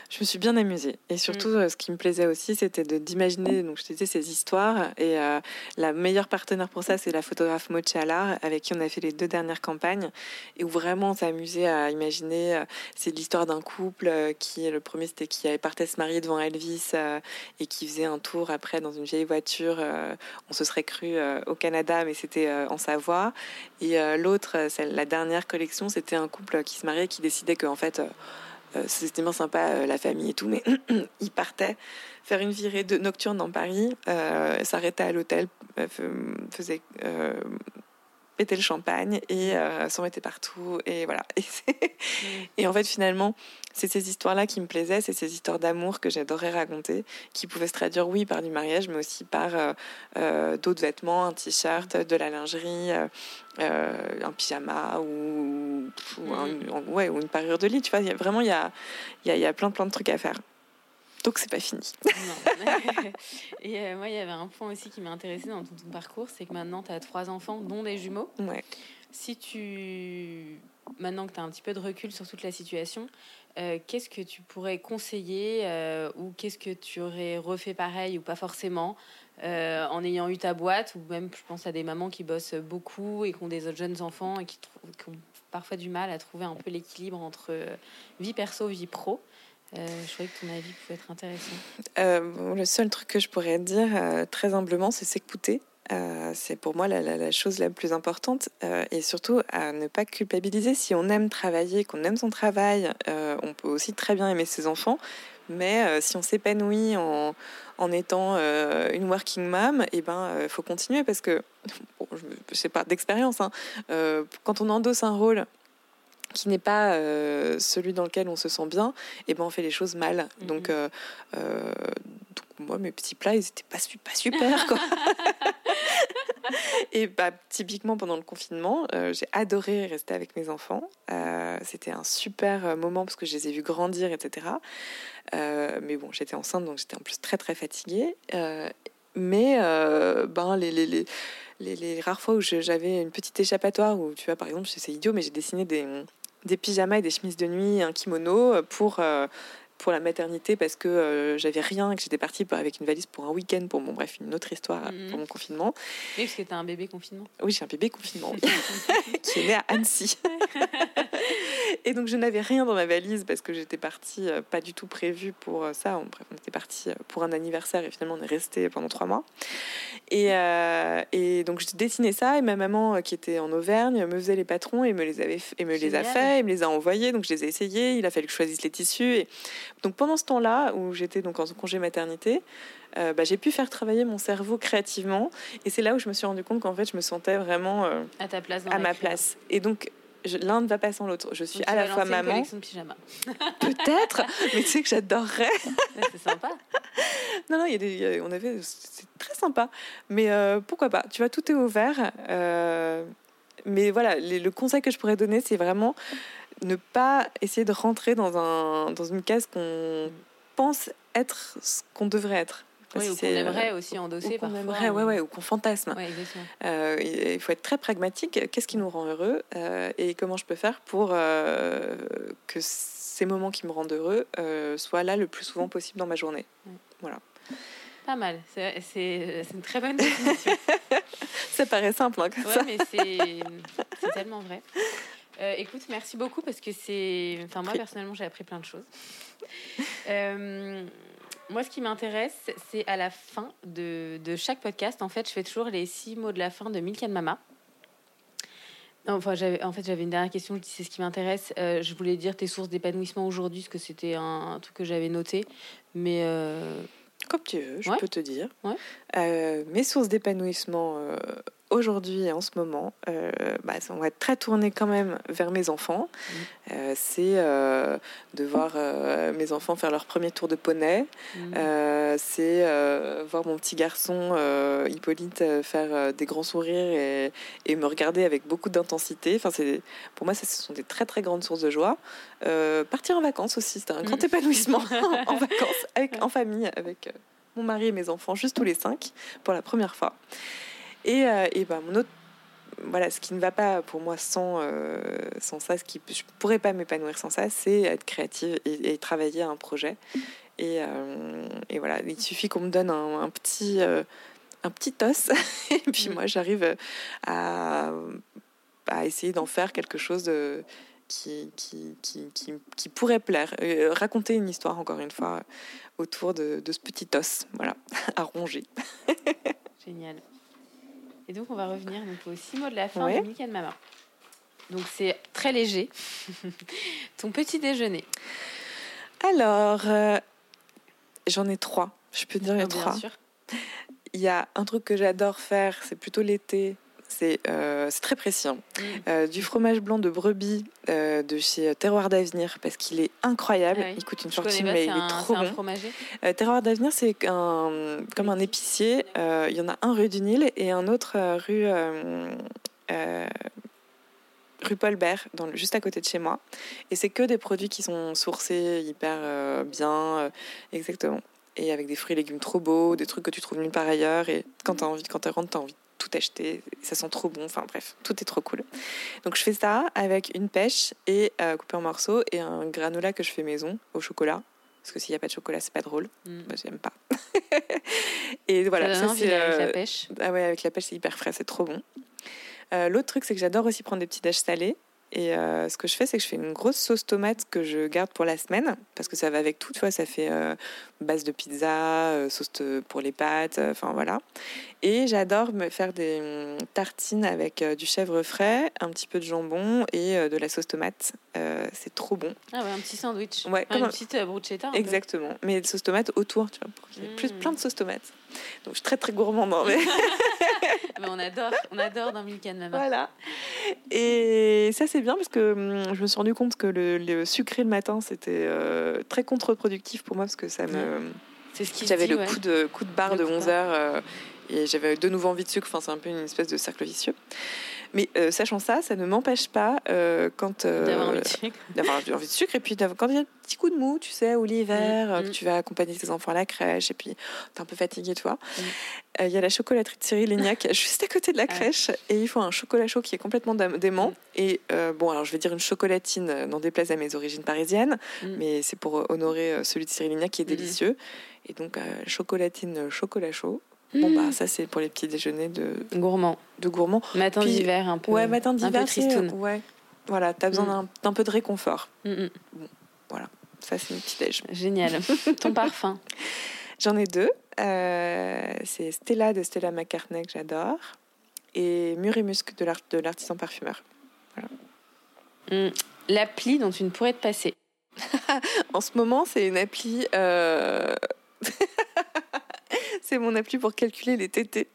[SPEAKER 1] je me suis bien amusée. Et surtout, mm. euh, ce qui me plaisait aussi, c'était d'imaginer, donc je te disais, ces histoires. Et euh, la meilleure partenaire pour ça, c'est la photographe Mochala, avec qui on a fait les deux dernières campagnes, et où vraiment on s'est amusé à imaginer. Euh, c'est l'histoire d'un couple qui, le premier, c'était qui partait se marier devant Elvis et qui faisait un tour après dans une vieille voiture. on se serait cru au Canada, mais c'était en Savoie. Et l'autre, la dernière collection, c'était un couple qui se mariait, qui décidait qu'en fait, c'était bien sympa, euh, la famille et tout, mais il partait faire une virée de nocturne dans Paris, euh, s'arrêtait à l'hôtel, faisait péter le champagne et s'en mettait partout et voilà. Et, en fait finalement c'est ces histoires-là qui me plaisaient, c'est ces histoires d'amour que j'adorais raconter, qui pouvaient se traduire oui par du mariage, mais aussi par d'autres vêtements, un t-shirt, de la lingerie, euh, un pyjama ou, ou, ouais, ou une parure de lit. Tu vois, y a, vraiment, il y a, y, a, y a plein, plein de trucs à faire. Donc, c'est pas fini.
[SPEAKER 2] Et euh, moi, il y avait un point aussi qui m'a intéressé dans ton, parcours c'est que maintenant, tu as trois enfants, dont des jumeaux.
[SPEAKER 1] Ouais.
[SPEAKER 2] Si tu. Maintenant que tu as un petit peu de recul sur toute la situation, euh, qu'est-ce que tu pourrais conseiller ou qu'est-ce que tu aurais refait pareil ou pas forcément euh, en ayant eu ta boîte, ou même je pense à des mamans qui bossent beaucoup et qui ont des jeunes enfants et qui, ont parfois du mal à trouver un peu l'équilibre entre euh, vie perso, vie pro? Euh, je trouvais que ton avis pouvait être intéressant.
[SPEAKER 1] le seul truc que je pourrais dire très humblement, c'est s'écouter. c'est pour moi la, chose la plus importante et surtout à ne pas culpabiliser. Si on aime travailler, qu'on aime son travail, on peut aussi très bien aimer ses enfants, mais si on s'épanouit en, étant euh, une working mom, et eh ben, euh, faut continuer parce que, je ne sais pas d'expérience, hein, euh, quand on endosse un rôle qui n'est pas celui dans lequel on se sent bien, et eh ben on fait les choses mal. Mm-hmm. Donc, moi, mes petits plats, ils étaient pas, pas super, quoi. et bah, typiquement pendant le confinement, j'ai adoré rester avec mes enfants. C'était un super moment parce que je les ai vus grandir, etc. Euh, mais bon, j'étais enceinte, donc j'étais en plus très très fatiguée. Euh, mais euh, ben, les, les, les, les, rares fois où j'avais une petite échappatoire, où tu vois, par exemple, c'est idiot, mais j'ai dessiné des, des pyjamas et des chemises de nuit, un kimono pour pour la maternité parce que euh, j'avais rien et que j'étais partie avec une valise pour un week-end pour mon bref une autre histoire
[SPEAKER 2] Mhm.
[SPEAKER 1] pour mon confinement.
[SPEAKER 2] Oui, parce que t'as un bébé confinement.
[SPEAKER 1] Oui, j'ai un bébé confinement qui est né à Annecy. et donc je n'avais rien dans ma valise parce que j'étais partie euh, pas du tout prévue pour euh, ça. On, bref, on était parti pour un anniversaire et finalement on est resté pendant trois mois. Et, euh, et donc je dessinais ça et ma maman euh, qui était en Auvergne me faisait les patrons et me les avait et me les a fait et me les a envoyés. Donc je les ai essayés. Il a fallu que je choisisse les tissus. Et donc pendant ce temps-là où j'étais donc en congé maternité. euh, bah, j'ai pu faire travailler mon cerveau créativement et c'est là où je me suis rendu compte qu'en fait je me sentais vraiment euh,
[SPEAKER 2] À ta place dans
[SPEAKER 1] à
[SPEAKER 2] la
[SPEAKER 1] ma place. Et donc, l'un ne va pas sans l'autre. Je suis
[SPEAKER 2] Donc,
[SPEAKER 1] à la fois
[SPEAKER 2] une
[SPEAKER 1] maman,
[SPEAKER 2] de pyjamas.
[SPEAKER 1] peut-être, mais tu sais que j'adorerais.
[SPEAKER 2] C'est sympa.
[SPEAKER 1] Non, non, il y a des, il y a- on avait, c'est très sympa. Mais euh, pourquoi pas? Tu vois, tout est ouvert. euh, mais voilà, les- le conseil que je pourrais donner, c'est vraiment ne pas essayer de rentrer dans, un, dans une case qu'on pense être ce qu'on devrait être. Parce
[SPEAKER 2] Oui, ou qu'on
[SPEAKER 1] c'est, euh,
[SPEAKER 2] aimerait aussi
[SPEAKER 1] ou
[SPEAKER 2] endosser
[SPEAKER 1] qu'on
[SPEAKER 2] parfois.
[SPEAKER 1] aimerait, ouais, ouais, ou qu'on fantasme.
[SPEAKER 2] Ouais.
[SPEAKER 1] Euh, il faut être très pragmatique. Qu'est-ce qui nous rend heureux euh, et comment je peux faire pour euh, que ces moments qui me rendent heureux soient là le plus souvent possible dans ma journée.
[SPEAKER 2] Pas mal. C'est c'est- c'est une très bonne définition.
[SPEAKER 1] Ça paraît simple hein, comme
[SPEAKER 2] Ouais,
[SPEAKER 1] ça.
[SPEAKER 2] mais c'est c'est tellement vrai. Euh, écoute, merci beaucoup parce que c'est. Enfin, moi, personnellement, j'ai appris plein de choses. Euh, moi, ce qui m'intéresse, c'est à la fin de, de chaque podcast. En fait, je fais toujours les six mots de la fin de Milk and Mama. Enfin, en fait, j'avais une dernière question. C'est ce qui m'intéresse. Euh, je voulais dire tes sources d'épanouissement aujourd'hui, parce que c'était un, un truc que j'avais noté. Mais euh,
[SPEAKER 1] Comme tu veux, je
[SPEAKER 2] Ouais.
[SPEAKER 1] peux te dire.
[SPEAKER 2] Ouais.
[SPEAKER 1] Euh, mes sources d'épanouissement aujourd'hui et en ce moment, euh, bah, on va être très tourné quand même vers mes enfants.
[SPEAKER 2] Mhm.
[SPEAKER 1] Euh, c'est euh, de voir mes enfants faire leur premier tour de poney.
[SPEAKER 2] mm,
[SPEAKER 1] Euh, c'est voir mon petit garçon Hippolyte faire des grands sourires et, et me regarder avec beaucoup d'intensité. Enfin, c'est pour moi, ça, ce sont des très très grandes sources de joie. Partir en vacances aussi, c'est un grand
[SPEAKER 2] Mm.
[SPEAKER 1] épanouissement en vacances, avec, en famille, avec mon mari et mes enfants, juste tous les cinq pour la première fois. Et, euh, et ben, mon autre voilà, ce qui ne va pas pour moi sans, euh, sans ça, ce qui je pourrais pas m'épanouir sans ça, c'est être créative et, et travailler à un projet. Et, euh, et voilà, il suffit qu'on me donne un, un petit, euh, un petit os, et puis
[SPEAKER 2] Mhm.
[SPEAKER 1] moi j'arrive à, à essayer d'en faire quelque chose de, qui, qui, qui, qui, qui pourrait plaire. Raconter une histoire, encore une fois, autour de, de ce petit os, voilà, à ronger.
[SPEAKER 2] Génial. Et donc, on va revenir donc, aux six mots de la fin
[SPEAKER 1] Ouais.
[SPEAKER 2] de Milk and Mama. Donc, c'est très léger. Ton petit déjeuner.
[SPEAKER 1] Alors, euh, j'en ai trois. Je peux dire les
[SPEAKER 2] Bien
[SPEAKER 1] trois.
[SPEAKER 2] sûr.
[SPEAKER 1] Il y a un truc que j'adore faire, c'est plutôt l'été. C'est euh, c'est très précis. hein. Euh, du fromage blanc de brebis euh, de chez Terroir d'Avenir parce qu'il est incroyable.
[SPEAKER 2] Ah oui.
[SPEAKER 1] Il coûte une
[SPEAKER 2] Je
[SPEAKER 1] fortune,
[SPEAKER 2] pas,
[SPEAKER 1] mais il est
[SPEAKER 2] un,
[SPEAKER 1] trop
[SPEAKER 2] c'est un
[SPEAKER 1] bon.
[SPEAKER 2] fromager.
[SPEAKER 1] Euh, Terroir d'Avenir, c'est un, comme un épicier. Il y en a un rue du Nil et un autre rue, rue Paul Bert, dans le- juste à côté de chez moi. Et c'est que des produits qui sont sourcés hyper euh, bien, euh, exactement. Et avec des fruits et légumes trop beaux, des trucs que tu trouves nulle part ailleurs. Et quand tu envie, quand tu rentres, tu as envie de tout acheter. Ça sent trop bon. Enfin bref, tout est trop cool. Donc je fais ça avec une pêche et euh, coupé en morceaux et un granola que je fais maison au chocolat. Parce que s'il n'y a pas de chocolat, c'est pas drôle.
[SPEAKER 2] Mm.
[SPEAKER 1] Moi, j'aime pas. et voilà,
[SPEAKER 2] ça
[SPEAKER 1] c'est.
[SPEAKER 2] avec
[SPEAKER 1] euh,
[SPEAKER 2] la pêche.
[SPEAKER 1] Ah ouais, avec la pêche, c'est hyper frais, c'est trop bon. Euh, L'autre truc, c'est que j'adore aussi prendre des petits déj salés. Et euh, ce que je fais, c'est que je fais une grosse sauce tomate que je garde pour la semaine, parce que ça va avec tout, tu vois, ça fait euh, base de pizza, euh, sauce pour les pâtes, enfin voilà. Et j'adore me faire des hum, tartines avec du chèvre frais, un petit peu de jambon et de la sauce tomate. C'est trop bon.
[SPEAKER 2] Ah ouais, un petit sandwich.
[SPEAKER 1] Ouais,
[SPEAKER 2] Enfin,
[SPEAKER 1] comme
[SPEAKER 2] une
[SPEAKER 1] un-
[SPEAKER 2] petite bruschetta. peu.
[SPEAKER 1] Exactement. Mais de sauce tomate autour, tu vois, pour qu'il y ait plus,
[SPEAKER 2] Mm.
[SPEAKER 1] plein de sauce tomate. Donc je suis très très gourmande. hein, mais...
[SPEAKER 2] Mais on adore, on adore dans Milk and Mama.
[SPEAKER 1] Voilà. Et ça, c'est bien parce que hum, je me suis rendu compte que le, le sucré le matin, c'était euh, très contre-productif pour moi parce que ça me.
[SPEAKER 2] C'est ce qui
[SPEAKER 1] J'avais le
[SPEAKER 2] ouais.
[SPEAKER 1] coup, de, coup de barre
[SPEAKER 2] Le
[SPEAKER 1] de 11 heures euh, et j'avais de nouveau envie de sucre. Enfin, c'est un peu une espèce de cercle vicieux. Mais euh, sachant ça, ça ne m'empêche pas euh, quand. euh,
[SPEAKER 2] D'avoir envie de sucre.
[SPEAKER 1] d'avoir envie de sucre et puis quand il y a un petit coup de mou, tu sais, ou l'hiver,
[SPEAKER 2] Mm, mm.
[SPEAKER 1] que tu vas accompagner tes enfants à la crèche et puis t'es un peu fatigué, tu vois.
[SPEAKER 2] Mm.
[SPEAKER 1] Il y a la chocolaterie de Cyril Lignac juste à côté de la crèche et il faut un chocolat chaud qui est complètement dément. Et bon, alors je vais dire une chocolatine, n'en déplaise à mes origines parisiennes, mais c'est pour honorer celui de Cyril Lignac qui est délicieux. Et donc, chocolatine chocolat chaud. Bon, bah, ça, c'est pour les petits déjeuners de,
[SPEAKER 2] Gourmand.
[SPEAKER 1] de gourmands.
[SPEAKER 2] Matin d'hiver un peu.
[SPEAKER 1] Ouais, matin d'hiver,
[SPEAKER 2] tristoun.
[SPEAKER 1] Ouais. Voilà, t'as besoin
[SPEAKER 2] Mm.
[SPEAKER 1] d'un- peu de réconfort.
[SPEAKER 2] Mm, mm.
[SPEAKER 1] Ça, c'est mon petit déj.
[SPEAKER 2] Génial. Ton parfum.
[SPEAKER 1] J'en ai deux. Euh, c'est Stella de Stella McCartney que j'adore et Mur et Musc de l'art- de l'artisan parfumeur.
[SPEAKER 2] L'appli dont tu ne pourrais te passer.
[SPEAKER 1] En ce moment, c'est une appli. euh, c'est mon appli pour calculer les tétés.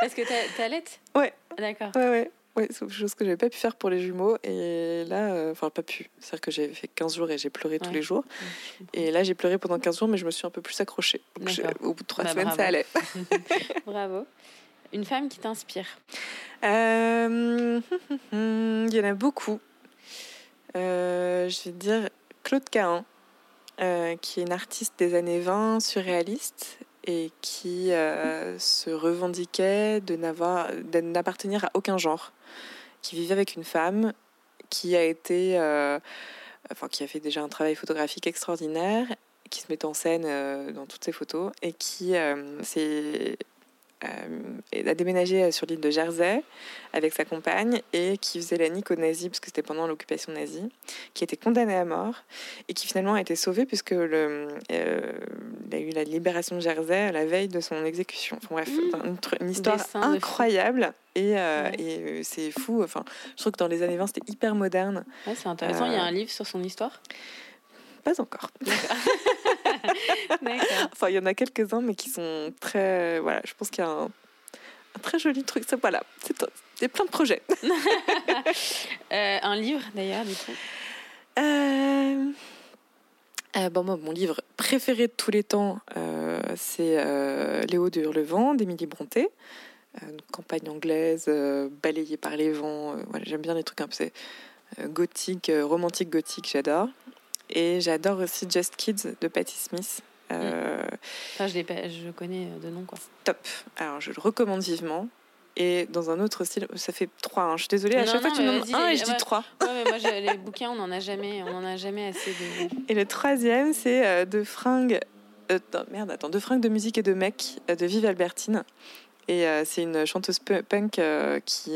[SPEAKER 2] Parce que t'as- t'allaites
[SPEAKER 1] Ouais.
[SPEAKER 2] D'accord.
[SPEAKER 1] Ouais, ouais. Ouais, c'est quelque chose que j'avais pas pu faire pour les jumeaux. Et là, euh, enfin, pas pu. C'est-à-dire que j'ai fait 15 jours et j'ai pleuré tous les jours. Et là, j'ai pleuré pendant 15 jours, mais je me suis un peu plus accrochée. Donc, au bout de trois
[SPEAKER 2] Bah,
[SPEAKER 1] semaines,
[SPEAKER 2] bravo.
[SPEAKER 1] ça allait.
[SPEAKER 2] Bravo. Une femme qui t'inspire?
[SPEAKER 1] Euh, Il y en a beaucoup. Euh, je vais dire Claude Cahin, euh, qui est une artiste des années 20, surréaliste, et qui euh, se revendiquait de n'appartenir à aucun genre, qui vivait avec une femme qui a été, euh, enfin qui a fait déjà un travail photographique extraordinaire, qui se met en scène dans toutes ses photos et qui s'est a déménagé sur l'île de Jersey avec sa compagne et qui faisait la nique aux nazis parce que c'était pendant l'occupation nazie, qui était condamné à mort et qui finalement a été sauvé puisque le, euh, il a eu la libération de Jersey à la veille de son exécution. Enfin bref,
[SPEAKER 2] Mmh.
[SPEAKER 1] une, histoire incroyable et, euh,
[SPEAKER 2] Ouais.
[SPEAKER 1] et euh, c'est fou. Enfin, je trouve que dans les années 20 c'était hyper moderne.
[SPEAKER 2] Ouais, c'est intéressant. Il y a
[SPEAKER 1] Euh.
[SPEAKER 2] un livre sur son histoire?
[SPEAKER 1] Pas encore. Enfin, il y en a quelques-uns, mais qui sont très. Voilà, je pense qu'il y a un, un très joli truc. Ça, voilà, c'est il y a plein de projets.
[SPEAKER 2] Euh, un livre d'ailleurs, du coup.
[SPEAKER 1] Euh... euh, bon, moi, mon livre préféré de tous les temps, c'est Léo de Hurlevent d'Émilie Bronté. Une campagne anglaise balayée par les vents. voilà, J'aime bien les trucs un peu c'est, gothique, romantique gothique, j'adore. Et j'adore aussi Just Kids de Patti Smith. Euh,
[SPEAKER 2] Enfin, je, connais de nom, quoi.
[SPEAKER 1] Top. Alors, je le recommande vivement. Et dans un autre style, ça fait trois. hein. Je suis désolée, à
[SPEAKER 2] Non,
[SPEAKER 1] chaque fois
[SPEAKER 2] non,
[SPEAKER 1] tu me demandes un et je dis trois.
[SPEAKER 2] Ouais, mais moi, je- les bouquins, on n'en a jamais, on en a jamais assez de.
[SPEAKER 1] Et le troisième, c'est euh, De fringues. euh, merde, attends. De fringues de musique et de mec euh, de Vive Albertine. Et euh, c'est une chanteuse pu- punk qui,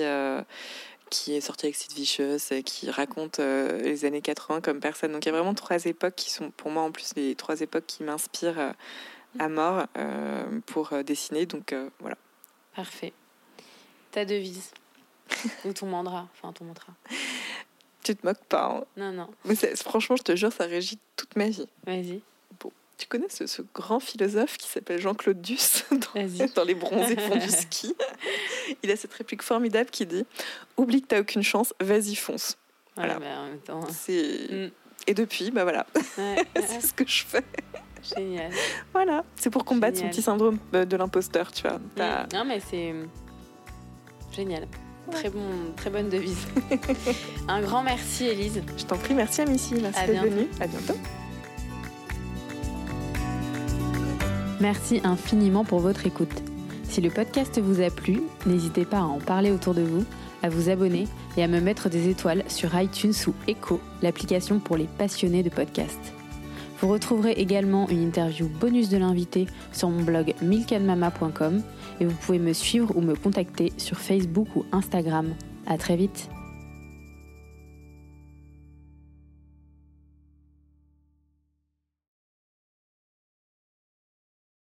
[SPEAKER 1] qui est sortie avec Sid Vicious qui raconte euh, les années 80 comme personne. Donc il y a vraiment trois époques qui sont pour moi en plus les trois époques qui m'inspirent euh, à mort euh, pour dessiner. Donc voilà.
[SPEAKER 2] Parfait. Ta devise. Ou ton mantra. Enfin, ton mantra.
[SPEAKER 1] Tu te moques pas. hein.
[SPEAKER 2] Non, non.
[SPEAKER 1] Mais franchement, je te jure, ça régit toute ma vie.
[SPEAKER 2] Vas-y.
[SPEAKER 1] Tu connais ce, ce grand philosophe qui s'appelle Jean-Claude Duss dans, dans Les bronzés font du ski? Il a cette réplique formidable qui dit Oublie que t'as aucune chance, vas-y, fonce.
[SPEAKER 2] Voilà. Bah.
[SPEAKER 1] C'est...
[SPEAKER 2] Mm.
[SPEAKER 1] Et depuis, bah voilà,
[SPEAKER 2] Ouais,
[SPEAKER 1] c'est ce que je fais.
[SPEAKER 2] génial.
[SPEAKER 1] Voilà, c'est pour combattre
[SPEAKER 2] Génial.
[SPEAKER 1] son petit syndrome euh, de l'imposteur, tu vois.
[SPEAKER 2] Mm. Non, mais c'est euh, génial. Très, bon, très bonne devise. Un grand merci, Élise.
[SPEAKER 1] Je t'en prie, merci à Missy, merci
[SPEAKER 2] À
[SPEAKER 1] d'être venue. À bientôt.
[SPEAKER 2] Merci infiniment pour votre écoute. Si le podcast vous a plu, n'hésitez pas à en parler autour de vous, à vous abonner et à me mettre des étoiles sur iTunes ou Echo, l'application pour les passionnés de podcast. Vous retrouverez également une interview bonus de l'invité sur mon blog milkanmama.com et vous pouvez me suivre ou me contacter sur Facebook ou Instagram. À très vite.